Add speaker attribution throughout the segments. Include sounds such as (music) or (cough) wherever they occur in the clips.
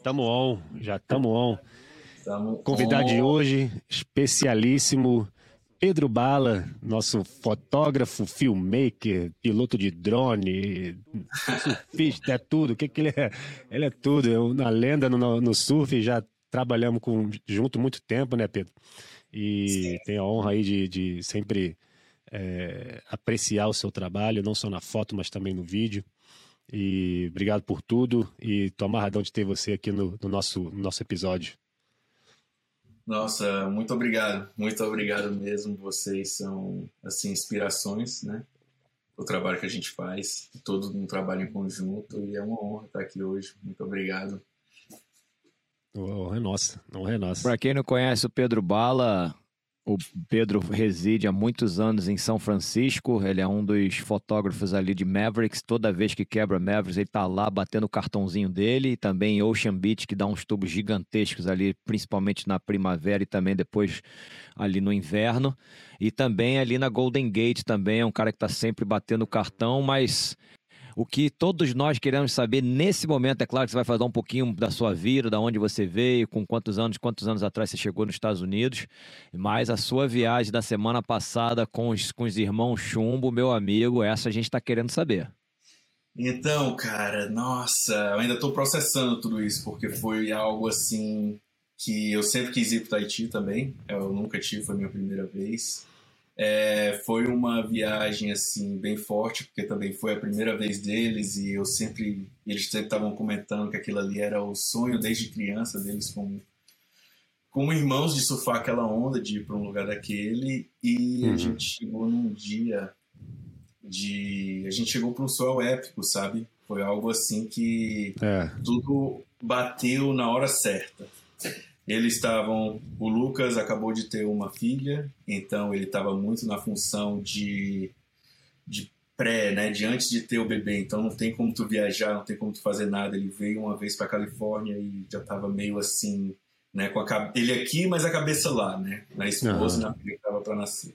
Speaker 1: Estamos on, já estamos on. Convidado on. de hoje, especialíssimo, Pedro Bala, nosso fotógrafo, filmmaker, piloto de drone, surfista, é tudo. O que, que ele é? Ele é tudo. É uma lenda no, no surf, já trabalhamos com, junto muito tempo, né, Pedro? E Sim. tenho a honra aí de, de sempre é, apreciar o seu trabalho, não só na foto, mas também no vídeo. E obrigado por tudo e tô amarradão de ter você aqui no, no nosso, no nosso episódio.
Speaker 2: Nossa, muito obrigado, muito obrigado mesmo. Vocês são assim inspirações, né? O trabalho que a gente faz, todo um trabalho em conjunto e é uma honra estar aqui hoje. Muito obrigado.
Speaker 1: Honra é nossa, honra é nossa.
Speaker 3: Para quem não conhece o Pedro Bala, o Pedro reside há muitos anos em São Francisco. Ele é um dos fotógrafos ali de Mavericks. Toda vez que quebra Mavericks, ele tá lá batendo o cartãozinho dele. E também Ocean Beach, que dá uns tubos gigantescos ali, principalmente na primavera e também depois ali no inverno. E também ali na Golden Gate também é um cara que tá sempre batendo o cartão, mas o que todos nós queremos saber nesse momento, é claro que você vai falar um pouquinho da sua vida, da onde você veio, com quantos anos, quantos anos atrás você chegou nos Estados Unidos, mas a sua viagem da semana passada com os, com os irmãos Chumbo, meu amigo, essa a gente está querendo saber.
Speaker 2: Então, cara, nossa, eu ainda estou processando tudo isso, porque foi algo assim que eu sempre quis ir para Tahiti também. Eu nunca tive, foi a minha primeira vez. É, foi uma viagem assim bem forte, porque também foi a primeira vez deles e eu sempre eles sempre estavam comentando que aquilo ali era o sonho desde criança deles como como irmãos de surfar aquela onda de ir para um lugar daquele e uhum. a gente chegou num dia de a gente chegou para um sol épico, sabe? Foi algo assim que é. tudo bateu na hora certa. Eles estavam. O Lucas acabou de ter uma filha, então ele estava muito na função de, de pré, né? De antes de ter o bebê. Então não tem como tu viajar, não tem como tu fazer nada. Ele veio uma vez para Califórnia e já estava meio assim, né? Com a, ele aqui, mas a cabeça lá, né? Na esposa uhum. na filha que estava para nascer.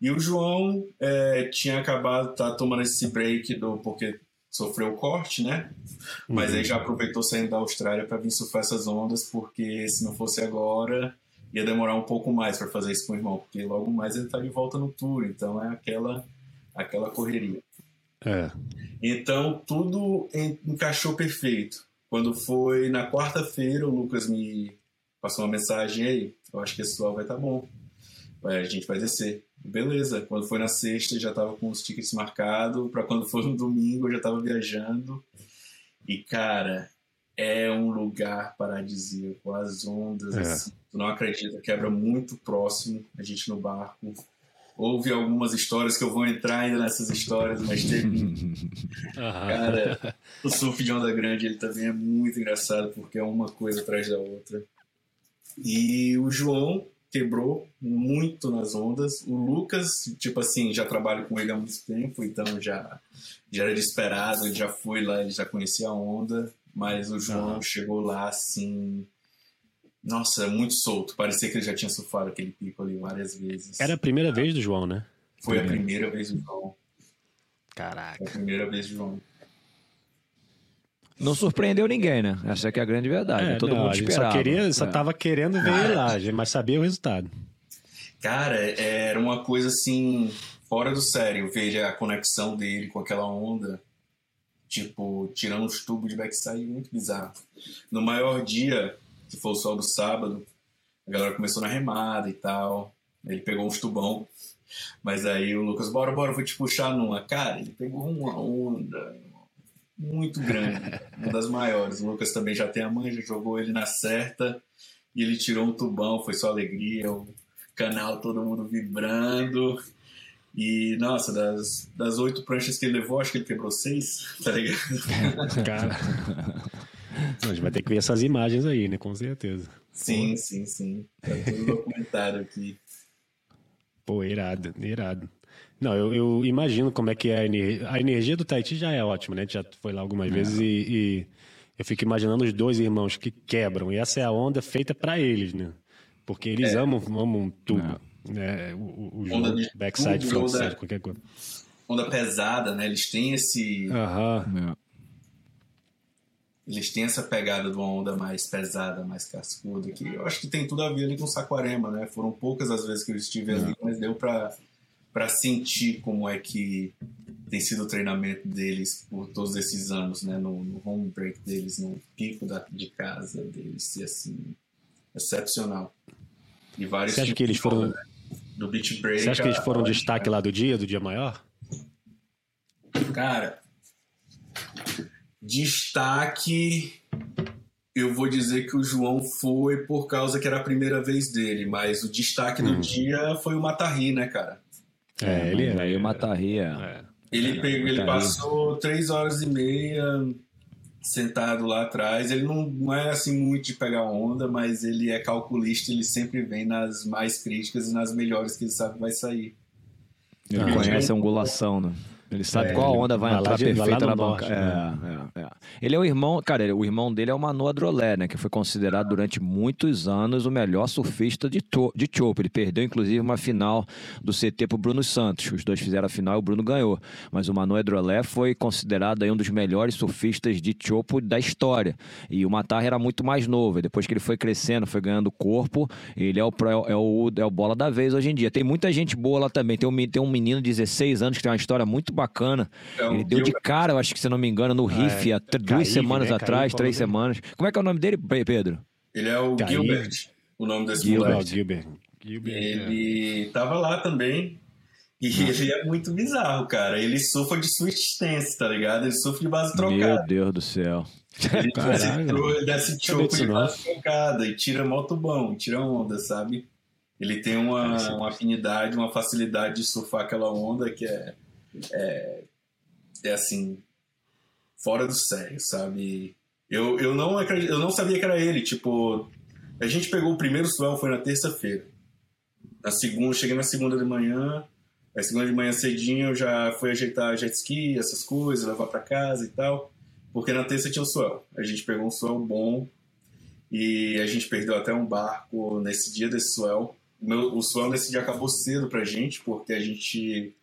Speaker 2: E o João é, tinha acabado tá tomando esse break do porque sofreu o corte, né? Mas uhum. aí já aproveitou saindo da Austrália para vir surfar essas ondas, porque se não fosse agora, ia demorar um pouco mais para fazer isso com o irmão, porque logo mais ele tá de volta no tour, então é aquela aquela correria.
Speaker 1: É.
Speaker 2: Então tudo encaixou perfeito. Quando foi na quarta-feira, o Lucas me passou uma mensagem aí, eu acho que esse sol vai estar tá bom. A gente vai descer. Beleza, quando foi na sexta já tava com os tickets marcados, para quando for no domingo eu já tava viajando. E cara, é um lugar paradisíaco, as ondas, é. assim, tu não acredita, quebra muito próximo, a gente no barco. Houve algumas histórias que eu vou entrar ainda nessas histórias, mas teve. (laughs) cara, o surf de onda grande ele também é muito engraçado porque é uma coisa atrás da outra. E o João, quebrou muito nas ondas. O Lucas, tipo assim, já trabalho com ele há muito tempo, então já, já era esperado, ele já foi lá, ele já conhecia a onda, mas o João uhum. chegou lá assim. Nossa, muito solto. Parecia que ele já tinha surfado aquele pico ali várias vezes.
Speaker 1: Era a primeira vez do João, né?
Speaker 2: Foi a primeira vez do João.
Speaker 1: Caraca.
Speaker 2: Foi a primeira vez do João.
Speaker 3: Não surpreendeu ninguém, né? Essa é a grande verdade. É, Todo não, mundo esperava.
Speaker 1: Só, queria, só é. tava querendo ver ele lá, mas sabia o resultado.
Speaker 2: Cara, era uma coisa assim, fora do sério, ver a conexão dele com aquela onda. Tipo, tirando os tubos de backside, muito bizarro. No maior dia, que foi o sol do sábado, a galera começou na remada e tal. Ele pegou uns tubão. Mas aí o Lucas, bora, bora, vou te puxar numa. Cara, ele pegou uma onda, muito grande, uma das maiores. O Lucas também já tem a manja, jogou ele na certa e ele tirou um tubão, foi só alegria, o canal todo mundo vibrando. E, nossa, das, das oito pranchas que ele levou, acho que ele quebrou seis, tá ligado? (laughs)
Speaker 1: Cara. A gente vai ter que ver essas imagens aí, né? Com certeza.
Speaker 2: Sim, Pô. sim, sim. Tá todo documentado aqui.
Speaker 1: Pô, irado, irado. Não, eu, eu, imagino como é que é a energia. A energia do Tahiti já é ótima, né? A gente já foi lá algumas é. vezes e, e, eu fico imaginando os dois irmãos que quebram. E essa é a onda feita para eles, né? Porque eles é. amam, amam tudo. É. Né? O, o jogo, backside, tudo, frontside, onda, qualquer coisa.
Speaker 2: Onda pesada, né? Eles têm esse.
Speaker 1: Aham.
Speaker 2: eles têm essa pegada de uma onda mais pesada, mais cascuda, que eu acho que tem tudo a ver ali com Saquarema, né? Foram poucas as vezes que eu estive ali, é. mas deu para para sentir como é que tem sido o treinamento deles por todos esses anos, né? No, no home break deles, no pico da, de casa deles, e assim, excepcional.
Speaker 1: E vários Você acha que eles foram né?
Speaker 2: do beach break?
Speaker 1: Você acha que eles foram destaque lá do dia, do dia maior?
Speaker 2: Cara, destaque eu vou dizer que o João foi por causa que era a primeira vez dele, mas o destaque do hum. dia foi o Matarri, né, cara?
Speaker 3: É, ele é. Aí o Matarri é.
Speaker 2: é. Ele, pegou, ele passou três horas e meia sentado lá atrás. Ele não, não é assim muito de pegar onda, mas ele é calculista, ele sempre vem nas mais críticas e nas melhores que ele sabe que vai sair.
Speaker 3: Ele conhece a angulação, né? Ele sabe é, qual onda vai, vai entrar de, perfeita na banca. Né? É, é, é, Ele é o irmão, cara, o irmão dele é o Manu Adrolé, né? Que foi considerado durante muitos anos o melhor surfista de, to, de Chopo. Ele perdeu, inclusive, uma final do CT pro Bruno Santos. Os dois fizeram a final e o Bruno ganhou. Mas o Manu Adrolé foi considerado aí um dos melhores surfistas de Chopo da história. E o Matar era muito mais novo. E depois que ele foi crescendo, foi ganhando corpo, ele é o, é o, é o bola da vez hoje em dia. Tem muita gente boa lá também. Tem um, tem um menino de 16 anos que tem uma história muito bacana. É ele deu de cara, eu acho que se não me engano, no riff, é, há duas semanas né? atrás, três semanas. Como é que é o nome dele, Pedro?
Speaker 2: Ele é o Gilbert, o nome desse Gilbert. moleque. Gilbert. Gilbert. Ele é. tava lá também. E ele é muito bizarro, cara. Ele sofre de switch stance, tá ligado? Ele sofre de base trocada.
Speaker 3: Meu Deus do céu.
Speaker 2: Ele (laughs) desce, desce choco de base trocada e tira moto bom, tira onda, sabe? Ele tem uma, uma afinidade, uma facilidade de surfar aquela onda que é é, é assim, fora do sério, sabe? Eu, eu, não acredito, eu não sabia que era ele, tipo, a gente pegou o primeiro swell, foi na terça-feira. Na segunda, cheguei na segunda de manhã, a segunda de manhã cedinho eu já fui ajeitar jet ski, essas coisas, levar para casa e tal, porque na terça tinha o swell. A gente pegou um swell bom e a gente perdeu até um barco nesse dia desse swell. O, meu, o swell nesse dia acabou cedo pra gente, porque a gente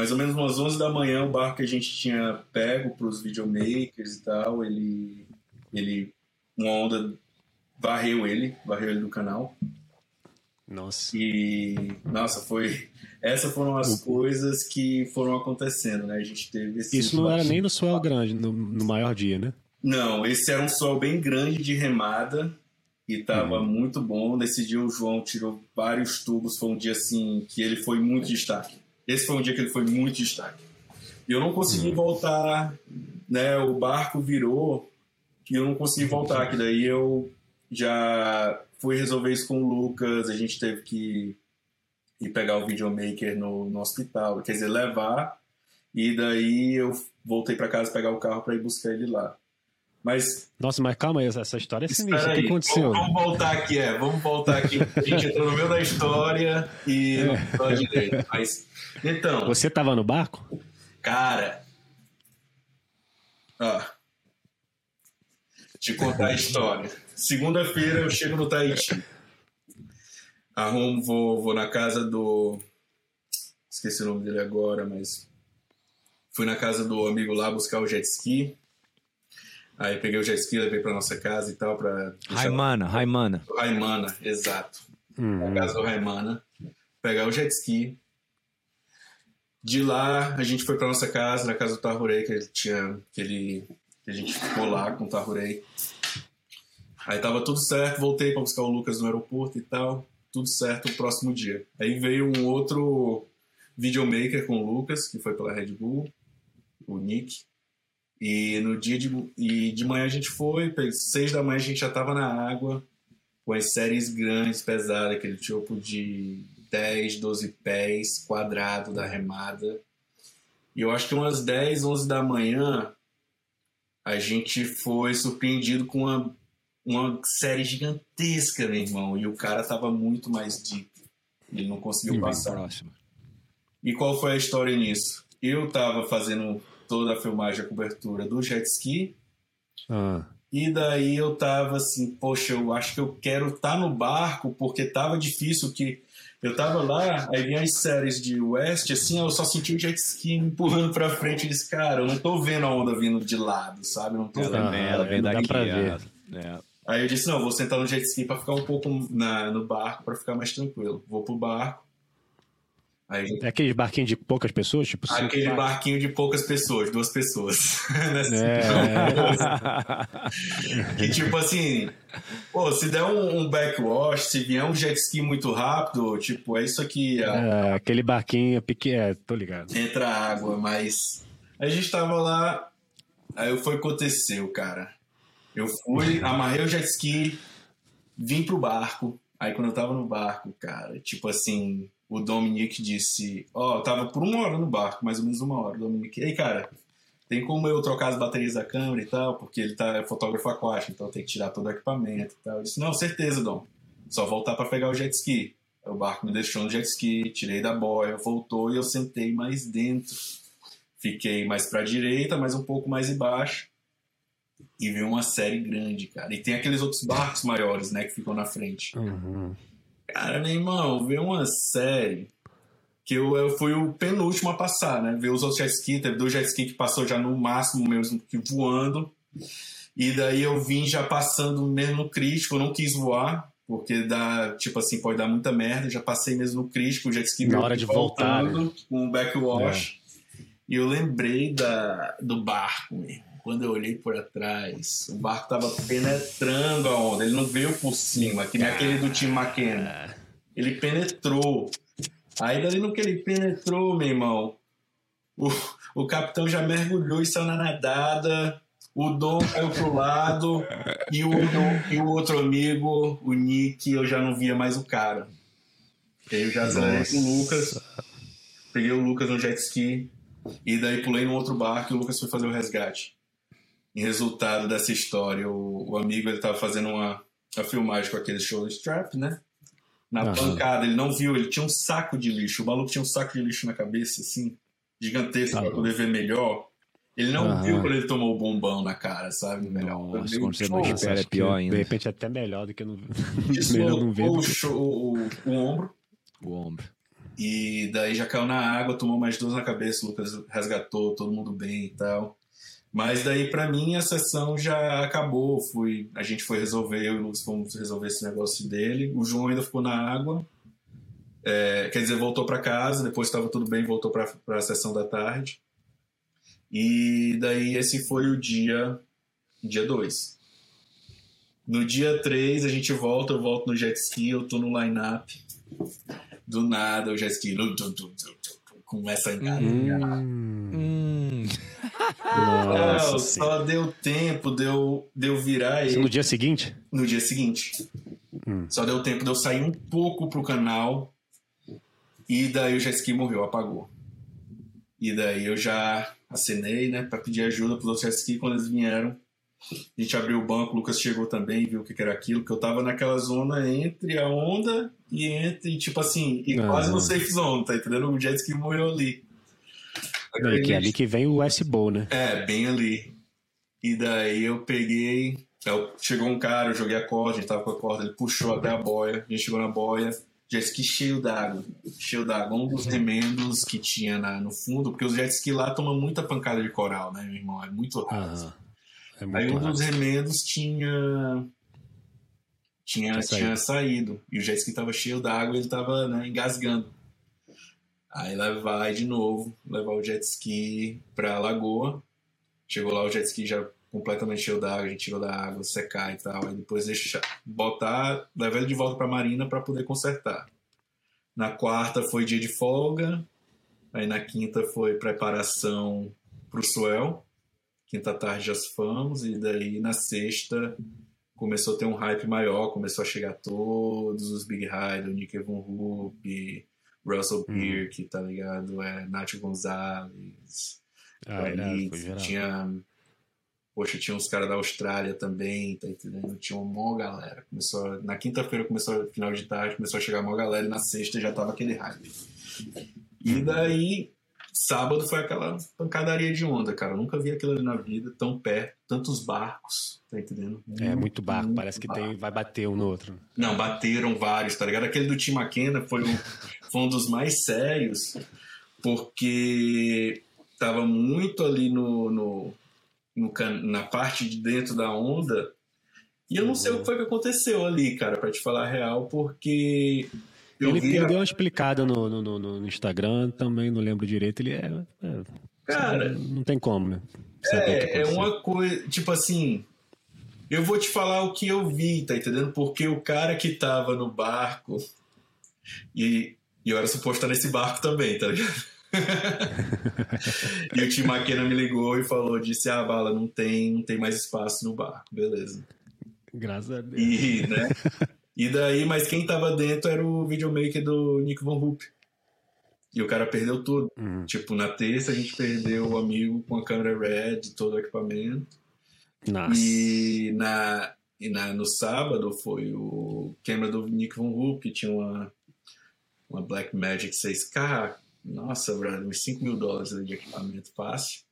Speaker 2: mais ou menos umas 11 da manhã, o barco que a gente tinha pego para os videomakers e tal, ele, ele, uma onda varreu ele, varreu ele do canal.
Speaker 1: Nossa.
Speaker 2: E, nossa, foi. Essas foram as coisas que foram acontecendo, né? A gente teve esse.
Speaker 1: Isso não era nem no swell grande, no, no, maior dia, né?
Speaker 2: Não, esse era um swell bem grande de remada e tava uhum. muito bom. Nesse dia o João tirou vários tubos, foi um dia assim que ele foi muito destaque. Esse foi um dia que ele foi muito destaque. E eu não consegui uhum. voltar, né? O barco virou e eu não consegui voltar. Que daí eu já fui resolver isso com o Lucas. A gente teve que ir pegar o videomaker no, no hospital, quer dizer, levar. E daí eu voltei para casa pegar o carro para ir buscar ele lá. Mas.
Speaker 1: Nossa, mas calma aí, essa história é sinistra. O que aconteceu?
Speaker 2: Vamos, vamos, voltar aqui, é. Vamos voltar aqui. A gente entrou no meio da história e é. não direito. Mas. Então.
Speaker 1: Você tava no barco?
Speaker 2: Cara. Ó. Te contar a história. Segunda-feira eu chego no Tahiti. Arrumo, vou, vou na casa do. Esqueci o nome dele agora, mas. Fui na casa do amigo lá buscar o jet ski. Aí peguei o jet ski, levei pra nossa casa e tal. Pra
Speaker 3: Raimana, Raimana.
Speaker 2: Raimana, exato. Uhum. Na casa do Raimana. Pegar o jet ski. De lá, a gente foi pra nossa casa, na casa do Tahurei, que ele tinha. Que, ele, que a gente ficou lá com o Tahurei. Aí tava tudo certo, voltei para buscar o Lucas no aeroporto e tal. Tudo certo o próximo dia. Aí veio um outro videomaker com o Lucas, que foi pela Red Bull, o Nick. E no dia de, e de manhã a gente foi, seis da manhã a gente já estava na água, com as séries grandes, pesadas, aquele tipo de 10, 12 pés quadrado da remada. E eu acho que umas 10, 11 da manhã a gente foi surpreendido com uma, uma série gigantesca, meu irmão. E o cara tava muito mais deep. Ele não conseguiu e passar. Próximo. E qual foi a história nisso? Eu tava fazendo toda a filmagem, a cobertura do jet ski. Ah. E daí eu tava assim, poxa, eu acho que eu quero estar tá no barco, porque tava difícil que Eu tava lá, aí vinha as séries de West, assim, eu só senti o jet ski empurrando pra frente e disse, cara, eu não tô vendo a onda vindo de lado, sabe? Eu não tô
Speaker 3: ela
Speaker 2: vendo.
Speaker 3: ela vem daqui, pra ver.
Speaker 2: É. Aí eu disse, não, vou sentar no jet ski pra ficar um pouco na, no barco, pra ficar mais tranquilo. Vou pro barco,
Speaker 1: Aí, é aquele barquinho de poucas pessoas? Tipo,
Speaker 2: aquele barquinho de poucas pessoas, duas pessoas. (laughs)
Speaker 1: é.
Speaker 2: que tipo assim, pô, se der um, um, backwash, se vier um jet ski muito rápido, tipo, é isso aqui.
Speaker 1: É, aquele barquinho pequeno, é, tô ligado.
Speaker 2: Entra água, mas. A gente tava lá, aí foi o que aconteceu, cara. Eu fui, amarrei o jet ski, vim pro barco. Aí quando eu tava no barco, cara, tipo assim, o Dominic disse: Ó, oh, eu tava por uma hora no barco, mais ou menos uma hora. O Dominic, ei, cara, tem como eu trocar as baterias da câmera e tal? Porque ele tá é fotógrafo aquático, então tem que tirar todo o equipamento e tal. Eu disse: Não, certeza, Dom. Só voltar para pegar o jet ski. O barco me deixou no jet ski, tirei da boia, voltou e eu sentei mais dentro. Fiquei mais para direita, mais um pouco mais embaixo. E vi uma série grande, cara. E tem aqueles outros barcos maiores, né, que ficam na frente.
Speaker 1: Uhum.
Speaker 2: Cara, meu irmão, ver uma série que eu, eu fui o penúltimo a passar, né? Ver os outros jet ski, teve dois jet ski que passou já no máximo mesmo que voando. E daí eu vim já passando mesmo no crítico, eu não quis voar, porque dá, tipo assim, pode dar muita merda. Já passei mesmo no crítico, o jet ski
Speaker 1: Na hora de voltar, né?
Speaker 2: com o backwash. É. E eu lembrei da, do barco, mesmo quando eu olhei por trás, o barco tava penetrando a onda. Ele não veio por cima, que nem aquele do Tim McKenna. Ele penetrou. Aí dali no que ele penetrou, meu irmão, o, o capitão já mergulhou e saiu na nadada. O Dom caiu pro lado e o, e o outro amigo, o Nick, eu já não via mais o cara. Eu já saí com o Lucas, peguei o Lucas no jet ski e daí pulei no outro barco e o Lucas foi fazer o resgate em resultado dessa história, o, o amigo ele estava fazendo uma, uma filmagem com aquele show strap, né? Na uhum. pancada, ele não viu, ele tinha um saco de lixo. O maluco tinha um saco de lixo na cabeça, assim, gigantesco, para poder ver melhor. Ele não viu quando ele tomou o bombão na cara, sabe?
Speaker 3: Melhor. Nossa, quando você não espera é pior ainda.
Speaker 1: De repente é até melhor do que não, (laughs)
Speaker 2: melhor não ver. O, o, o, o ombro.
Speaker 3: O ombro.
Speaker 2: E daí já caiu na água, tomou mais duas na cabeça, o Lucas resgatou, todo mundo bem e tal. Mas daí para mim a sessão já acabou, fui, a gente foi resolver, eu e o Lucas fomos resolver esse negócio dele. O João ainda ficou na água, é, quer dizer, voltou para casa, depois estava tudo bem, voltou para a sessão da tarde. E daí esse foi o dia dia 2. No dia 3 a gente volta, eu volto no jet ski, eu tô no line-up. Do nada o jet ski começa a enganar. Hum. Nossa, não, só deu tempo de eu, de eu virar ele.
Speaker 1: No dia seguinte?
Speaker 2: No dia seguinte. Hum. Só deu tempo de eu sair um pouco pro canal e daí o jet ski morreu, apagou. E daí eu já acenei, né, pra pedir ajuda pros outros jet ski quando eles vieram. A gente abriu o banco, o Lucas chegou também, viu o que era aquilo, que eu tava naquela zona entre a onda e entre, tipo assim, e quase no safe zone, tá entendendo? O jet ski morreu ali.
Speaker 1: Não, que é ali que vem o S-Bow, né?
Speaker 2: É, bem ali. E daí eu peguei. Eu, chegou um cara, eu joguei a corda, a gente tava com a corda, ele puxou até a boia, a gente chegou na boia, jet ski cheio d'água, cheio d'água, um dos remendos que tinha na, no fundo, porque os jet ski lá tomam muita pancada de coral, né, meu irmão? É muito raso. é muito Aí um dos remendos tinha tinha, tinha saído. E o jet ski tava cheio d'água ele tava né, engasgando. Aí lá vai de novo, levar o jet ski pra lagoa. Chegou lá, o jet ski já completamente cheio d'água, a gente tirou da água, secar e tal. Aí depois deixa botar, levar ele de volta pra marina para poder consertar. Na quarta foi dia de folga. Aí na quinta foi preparação pro swell. Quinta tarde já fomos. E daí na sexta começou a ter um hype maior, começou a chegar todos os Big High do Nick Von Hoop, Russell hum. tá ligado? É, Nath Gonzalez. Ah, ali, tinha. Poxa, tinha uns caras da Austrália também, tá entendendo? Tinha uma maior galera. Começou, na quinta-feira começou, final de tarde, começou a chegar uma galera e na sexta já tava aquele hype. E uhum. daí sábado foi aquela pancadaria de onda, cara. Eu nunca vi aquilo ali na vida, tão perto, tantos barcos, tá entendendo?
Speaker 1: Muito, é, muito barco, muito parece que tem, vai bater um no outro.
Speaker 2: Não, bateram vários, tá ligado? Aquele do Tim McKenna foi um, foi um dos mais sérios, porque tava muito ali no, no, no, na parte de dentro da onda. E eu não sei o que foi que aconteceu ali, cara, para te falar a real, porque
Speaker 1: ele, ele, deu uma explicada no, no, no, Instagram, também não lembro direito. Ele é. é
Speaker 2: Cara.
Speaker 1: Não, não, tem como, né?
Speaker 2: É, é uma coisa. Tipo assim. Eu vou te falar o que eu vi, tá entendendo? Porque o cara que tava no barco. E, e eu era suposto estar nesse barco também, tá ligado? (laughs) e o Tim McKenna me ligou e falou: disse, ah, bala, não tem, não tem mais espaço no barco, beleza.
Speaker 1: Graças a Deus.
Speaker 2: E, né? (laughs) E daí, mas quem tava dentro era o videomaker do Nick Von Hoop. E o cara perdeu tudo. Uhum. Tipo, na terça a gente perdeu o amigo com a câmera Red, todo o equipamento. Nossa. E, na, e na, no sábado foi o câmera do Nick Von Hoop, que tinha uma, uma Black Magic 6K. Nossa, brother, uns 5 mil dólares de equipamento fácil.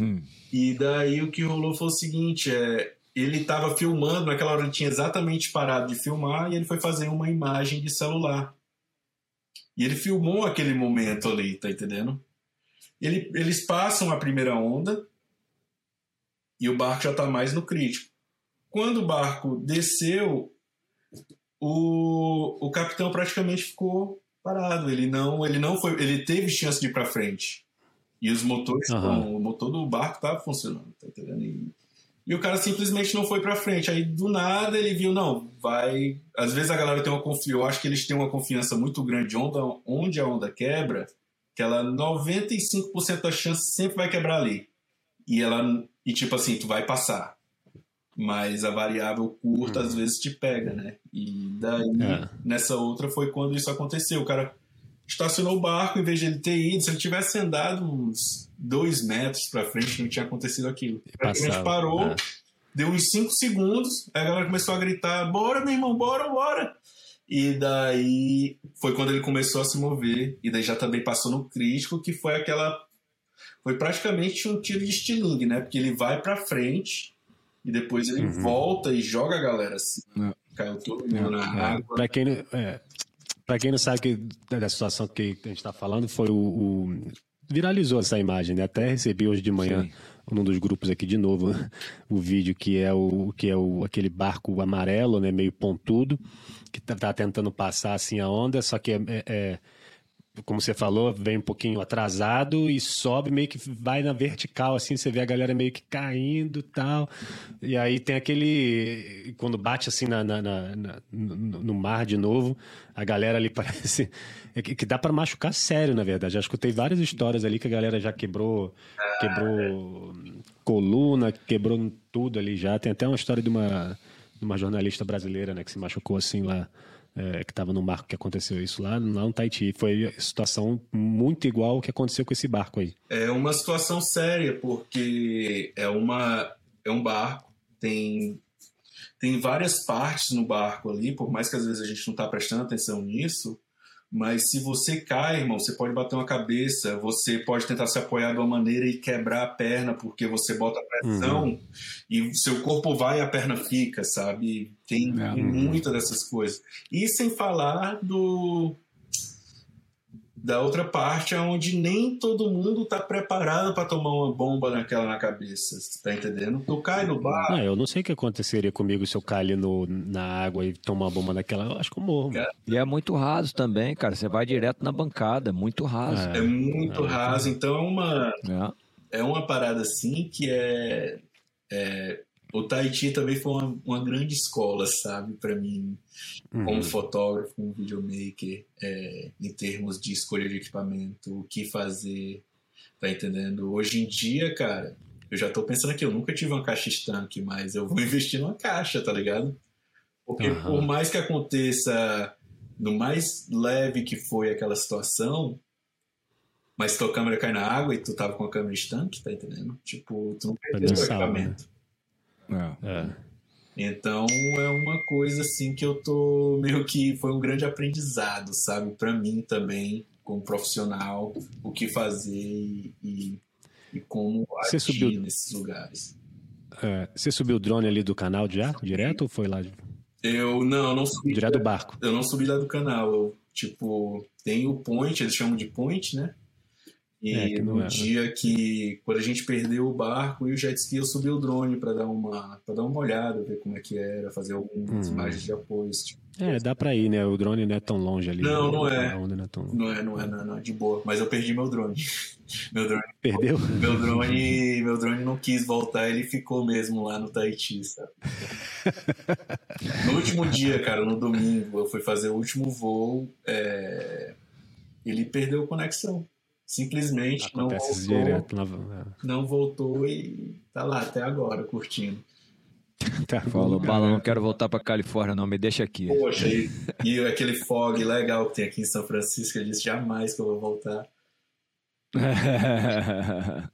Speaker 2: Hum. E daí o que rolou foi o seguinte: é, ele estava filmando, naquela hora ele tinha exatamente parado de filmar e ele foi fazer uma imagem de celular. E ele filmou aquele momento ali, tá entendendo? Ele, eles passam a primeira onda e o barco já está mais no crítico. Quando o barco desceu, o, o capitão praticamente ficou parado. Ele não, ele não foi, ele teve chance de ir para frente. E os motores, uhum. o motor do barco estava funcionando, tá entendendo? E, e o cara simplesmente não foi para frente. Aí do nada ele viu, não, vai. Às vezes a galera tem uma confiança, eu acho que eles têm uma confiança muito grande onde, onde a onda quebra, que ela 95% da chance sempre vai quebrar ali. E ela e tipo assim, tu vai passar. Mas a variável curta uhum. às vezes te pega, né? E daí é. nessa outra foi quando isso aconteceu. O cara estacionou o barco em vez de ele ter ido, se ele tivesse andado uns dois metros para frente, não tinha acontecido aquilo. A gente parou, é. deu uns cinco segundos, aí a galera começou a gritar: Bora, meu irmão, bora, bora! E daí foi quando ele começou a se mover, e daí já também passou no crítico, que foi aquela. Foi praticamente um tiro de estilingue, né? Porque ele vai para frente e depois ele uhum. volta e joga a galera assim. É. Caiu todo mundo na é. água.
Speaker 1: Pra quem, é, pra quem não sabe que, da situação que a gente está falando, foi o, o viralizou essa imagem, né? Até recebi hoje de manhã Sim. num dos grupos aqui de novo (laughs) o vídeo que é o que é o aquele barco amarelo, né, meio pontudo, que tá, tá tentando passar assim a onda, só que é, é, é como você falou, vem um pouquinho atrasado e sobe meio que vai na vertical, assim, você vê a galera meio que caindo tal. E aí tem aquele. Quando bate assim na, na, na, na no mar de novo, a galera ali (laughs) parece. que dá para machucar sério, na verdade. Já escutei várias histórias ali que a galera já quebrou, quebrou coluna, quebrou tudo ali já. Tem até uma história de uma, de uma jornalista brasileira, né, que se machucou assim lá é, que estava no barco que aconteceu isso lá, lá no Tahiti. Foi situação muito igual ao que aconteceu com esse barco aí.
Speaker 2: É uma situação séria, porque é, uma, é um barco, tem, tem várias partes no barco ali, por mais que às vezes a gente não está prestando atenção nisso, mas se você cai, irmão, você pode bater uma cabeça, você pode tentar se apoiar de uma maneira e quebrar a perna porque você bota pressão uhum. e seu corpo vai e a perna fica, sabe? Tem é. uhum. muita dessas coisas. E sem falar do da outra parte onde nem todo mundo tá preparado para tomar uma bomba naquela na cabeça, tá entendendo? Tu cai no bar.
Speaker 1: Não, eu não sei o que aconteceria comigo se eu cair ali no, na água e tomar uma bomba naquela, eu acho que eu morro.
Speaker 3: E é muito raso também, cara, você vai direto na bancada, muito raso.
Speaker 2: É, é muito é, raso, então é uma é. é uma parada assim que é, é o Tahiti também foi uma, uma grande escola, sabe, para mim, uhum. como fotógrafo, como videomaker, é, em termos de escolha de equipamento, o que fazer, tá entendendo? Hoje em dia, cara, eu já tô pensando aqui, eu nunca tive uma caixa estanque, mas eu vou (laughs) investir numa caixa, tá ligado? Porque uhum. por mais que aconteça no mais leve que foi aquela situação, mas tua câmera cai na água e tu tava com a câmera estanque, tá entendendo? Tipo, tu não perdeu o equipamento. Né? É. é. Então é uma coisa assim que eu tô meio que foi um grande aprendizado, sabe, para mim também como profissional, o que fazer e, e como
Speaker 1: Você agir subiu...
Speaker 2: nesses lugares.
Speaker 1: É, você subiu o drone ali do canal já, direto ou foi lá?
Speaker 2: Eu não, não subi.
Speaker 1: Direto do barco.
Speaker 2: Eu não subi lá do canal. Eu, tipo, tem o point, eles chamam de point, né? E é, no é, dia que, quando a gente perdeu o barco e o jet ski, eu subi o drone para dar uma para dar uma olhada, ver como é que era, fazer algumas hum. imagens de apoio. Tipo.
Speaker 1: É, dá para ir, né? O drone não é tão longe ali.
Speaker 2: Não, né? não é. Não é, tão... não é, não é, não é, não é, de boa. Mas eu perdi meu drone. (laughs) meu drone.
Speaker 1: Perdeu? (laughs)
Speaker 2: Meu drone, meu drone não quis voltar, ele ficou mesmo lá no Tahiti, sabe? (laughs) no último dia, cara, no domingo, eu fui fazer o último voo, é... ele perdeu conexão. Simplesmente Acontece não voltou, direto, é. não voltou e tá lá até agora curtindo. (laughs)
Speaker 3: Tá Falou, Bala, não quero voltar para Califórnia, não, me deixa aqui.
Speaker 2: Poxa, e, e, aquele fog legal que tem aqui em São Francisco, ele disse jamais que eu vou voltar. (laughs)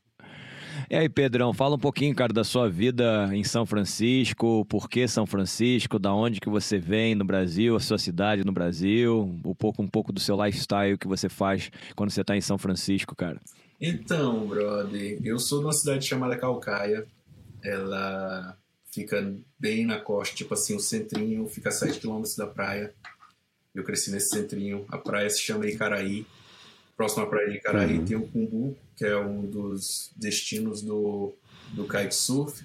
Speaker 3: E aí, Pedrão, fala um pouquinho, cara, da sua vida em São Francisco, por que São Francisco, da onde que você vem no Brasil, a sua cidade no Brasil, um pouco, um pouco do seu lifestyle que você faz quando você está em São Francisco, cara.
Speaker 2: Então, brother, eu sou de uma cidade chamada Calcaia. Ela fica bem na costa, tipo assim, o centrinho fica a 7 km da praia. Eu cresci nesse centrinho. A praia se chama Icaraí próximo à praia de Icaraí uhum. tem o Cumbu, que é um dos destinos do, do kitesurf.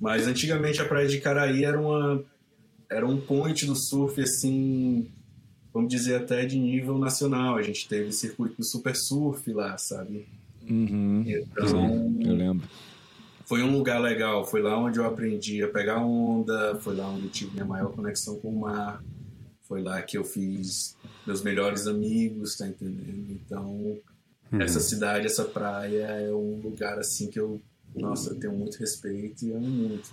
Speaker 2: Mas antigamente a praia de Icaraí era, uma, era um point do surf, assim, vamos dizer, até de nível nacional. A gente teve circuito do super surf lá, sabe?
Speaker 3: Uhum. Então, eu lembro.
Speaker 2: Foi um lugar legal, foi lá onde eu aprendi a pegar onda, foi lá onde eu tive minha maior conexão com o mar. Foi lá que eu fiz meus melhores amigos, tá entendendo? Então, uhum. essa cidade, essa praia é um lugar assim que eu, nossa, tenho muito respeito e amo muito.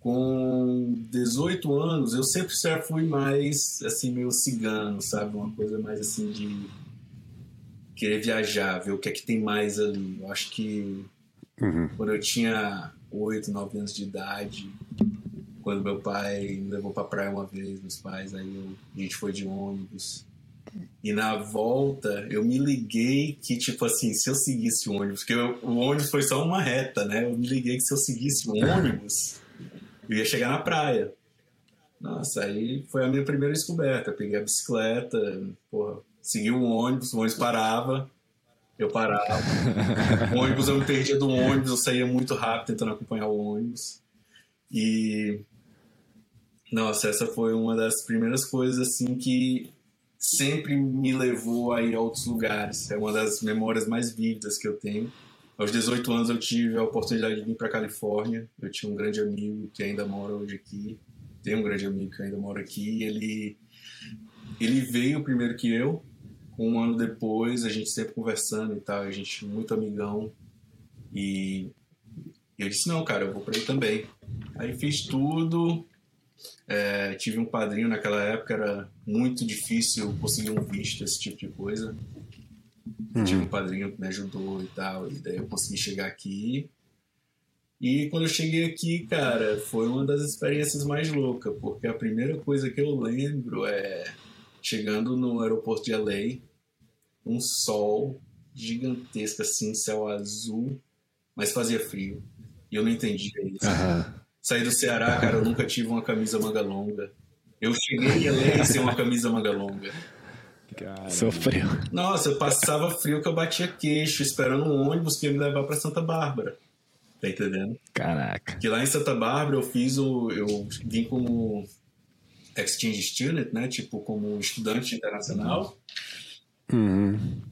Speaker 2: Com 18 anos, eu sempre já fui mais assim meio cigano, sabe? Uma coisa mais assim de querer viajar, ver o que é que tem mais ali. Eu acho que uhum. quando eu tinha 8, 9 anos de idade, quando meu pai me levou pra praia uma vez, meus pais, aí eu, a gente foi de ônibus. E na volta eu me liguei que, tipo assim, se eu seguisse o ônibus, porque eu, o ônibus foi só uma reta, né? Eu me liguei que se eu seguisse o ônibus, eu ia chegar na praia. Nossa, aí foi a minha primeira descoberta. Eu peguei a bicicleta, porra, segui o ônibus, o ônibus parava, eu parava. (laughs) o ônibus eu me perdia do ônibus, eu saía muito rápido tentando acompanhar o ônibus. E nossa, essa foi uma das primeiras coisas assim que sempre me levou a ir a outros lugares. É uma das memórias mais vívidas que eu tenho. Aos 18 anos eu tive a oportunidade de vir para Califórnia. Eu tinha um grande amigo que ainda mora hoje aqui. Tem um grande amigo que ainda mora aqui. Ele ele veio primeiro que eu. Um ano depois, a gente sempre conversando e tal, a gente muito amigão. E eu disse: "Não, cara, eu vou para aí também". Aí fiz tudo, é, tive um padrinho naquela época, era muito difícil conseguir um visto, esse tipo de coisa. Uhum. Tive um padrinho que me ajudou e tal, e daí eu consegui chegar aqui. E quando eu cheguei aqui, cara, foi uma das experiências mais loucas, porque a primeira coisa que eu lembro é chegando no aeroporto de LA, um sol gigantesco assim, céu azul, mas fazia frio. E eu não entendia isso. Uhum. Saí do Ceará, cara, eu nunca tive uma camisa manga longa. Eu cheguei a ler sem uma camisa manga longa.
Speaker 1: Cara, Sofreu.
Speaker 2: Nossa, eu passava frio que eu batia queixo, esperando um ônibus que ia me levar para Santa Bárbara. Tá entendendo?
Speaker 1: Caraca.
Speaker 2: Que lá em Santa Bárbara eu fiz o. Eu vim como exchange student, né? Tipo, como estudante internacional.
Speaker 1: Uhum.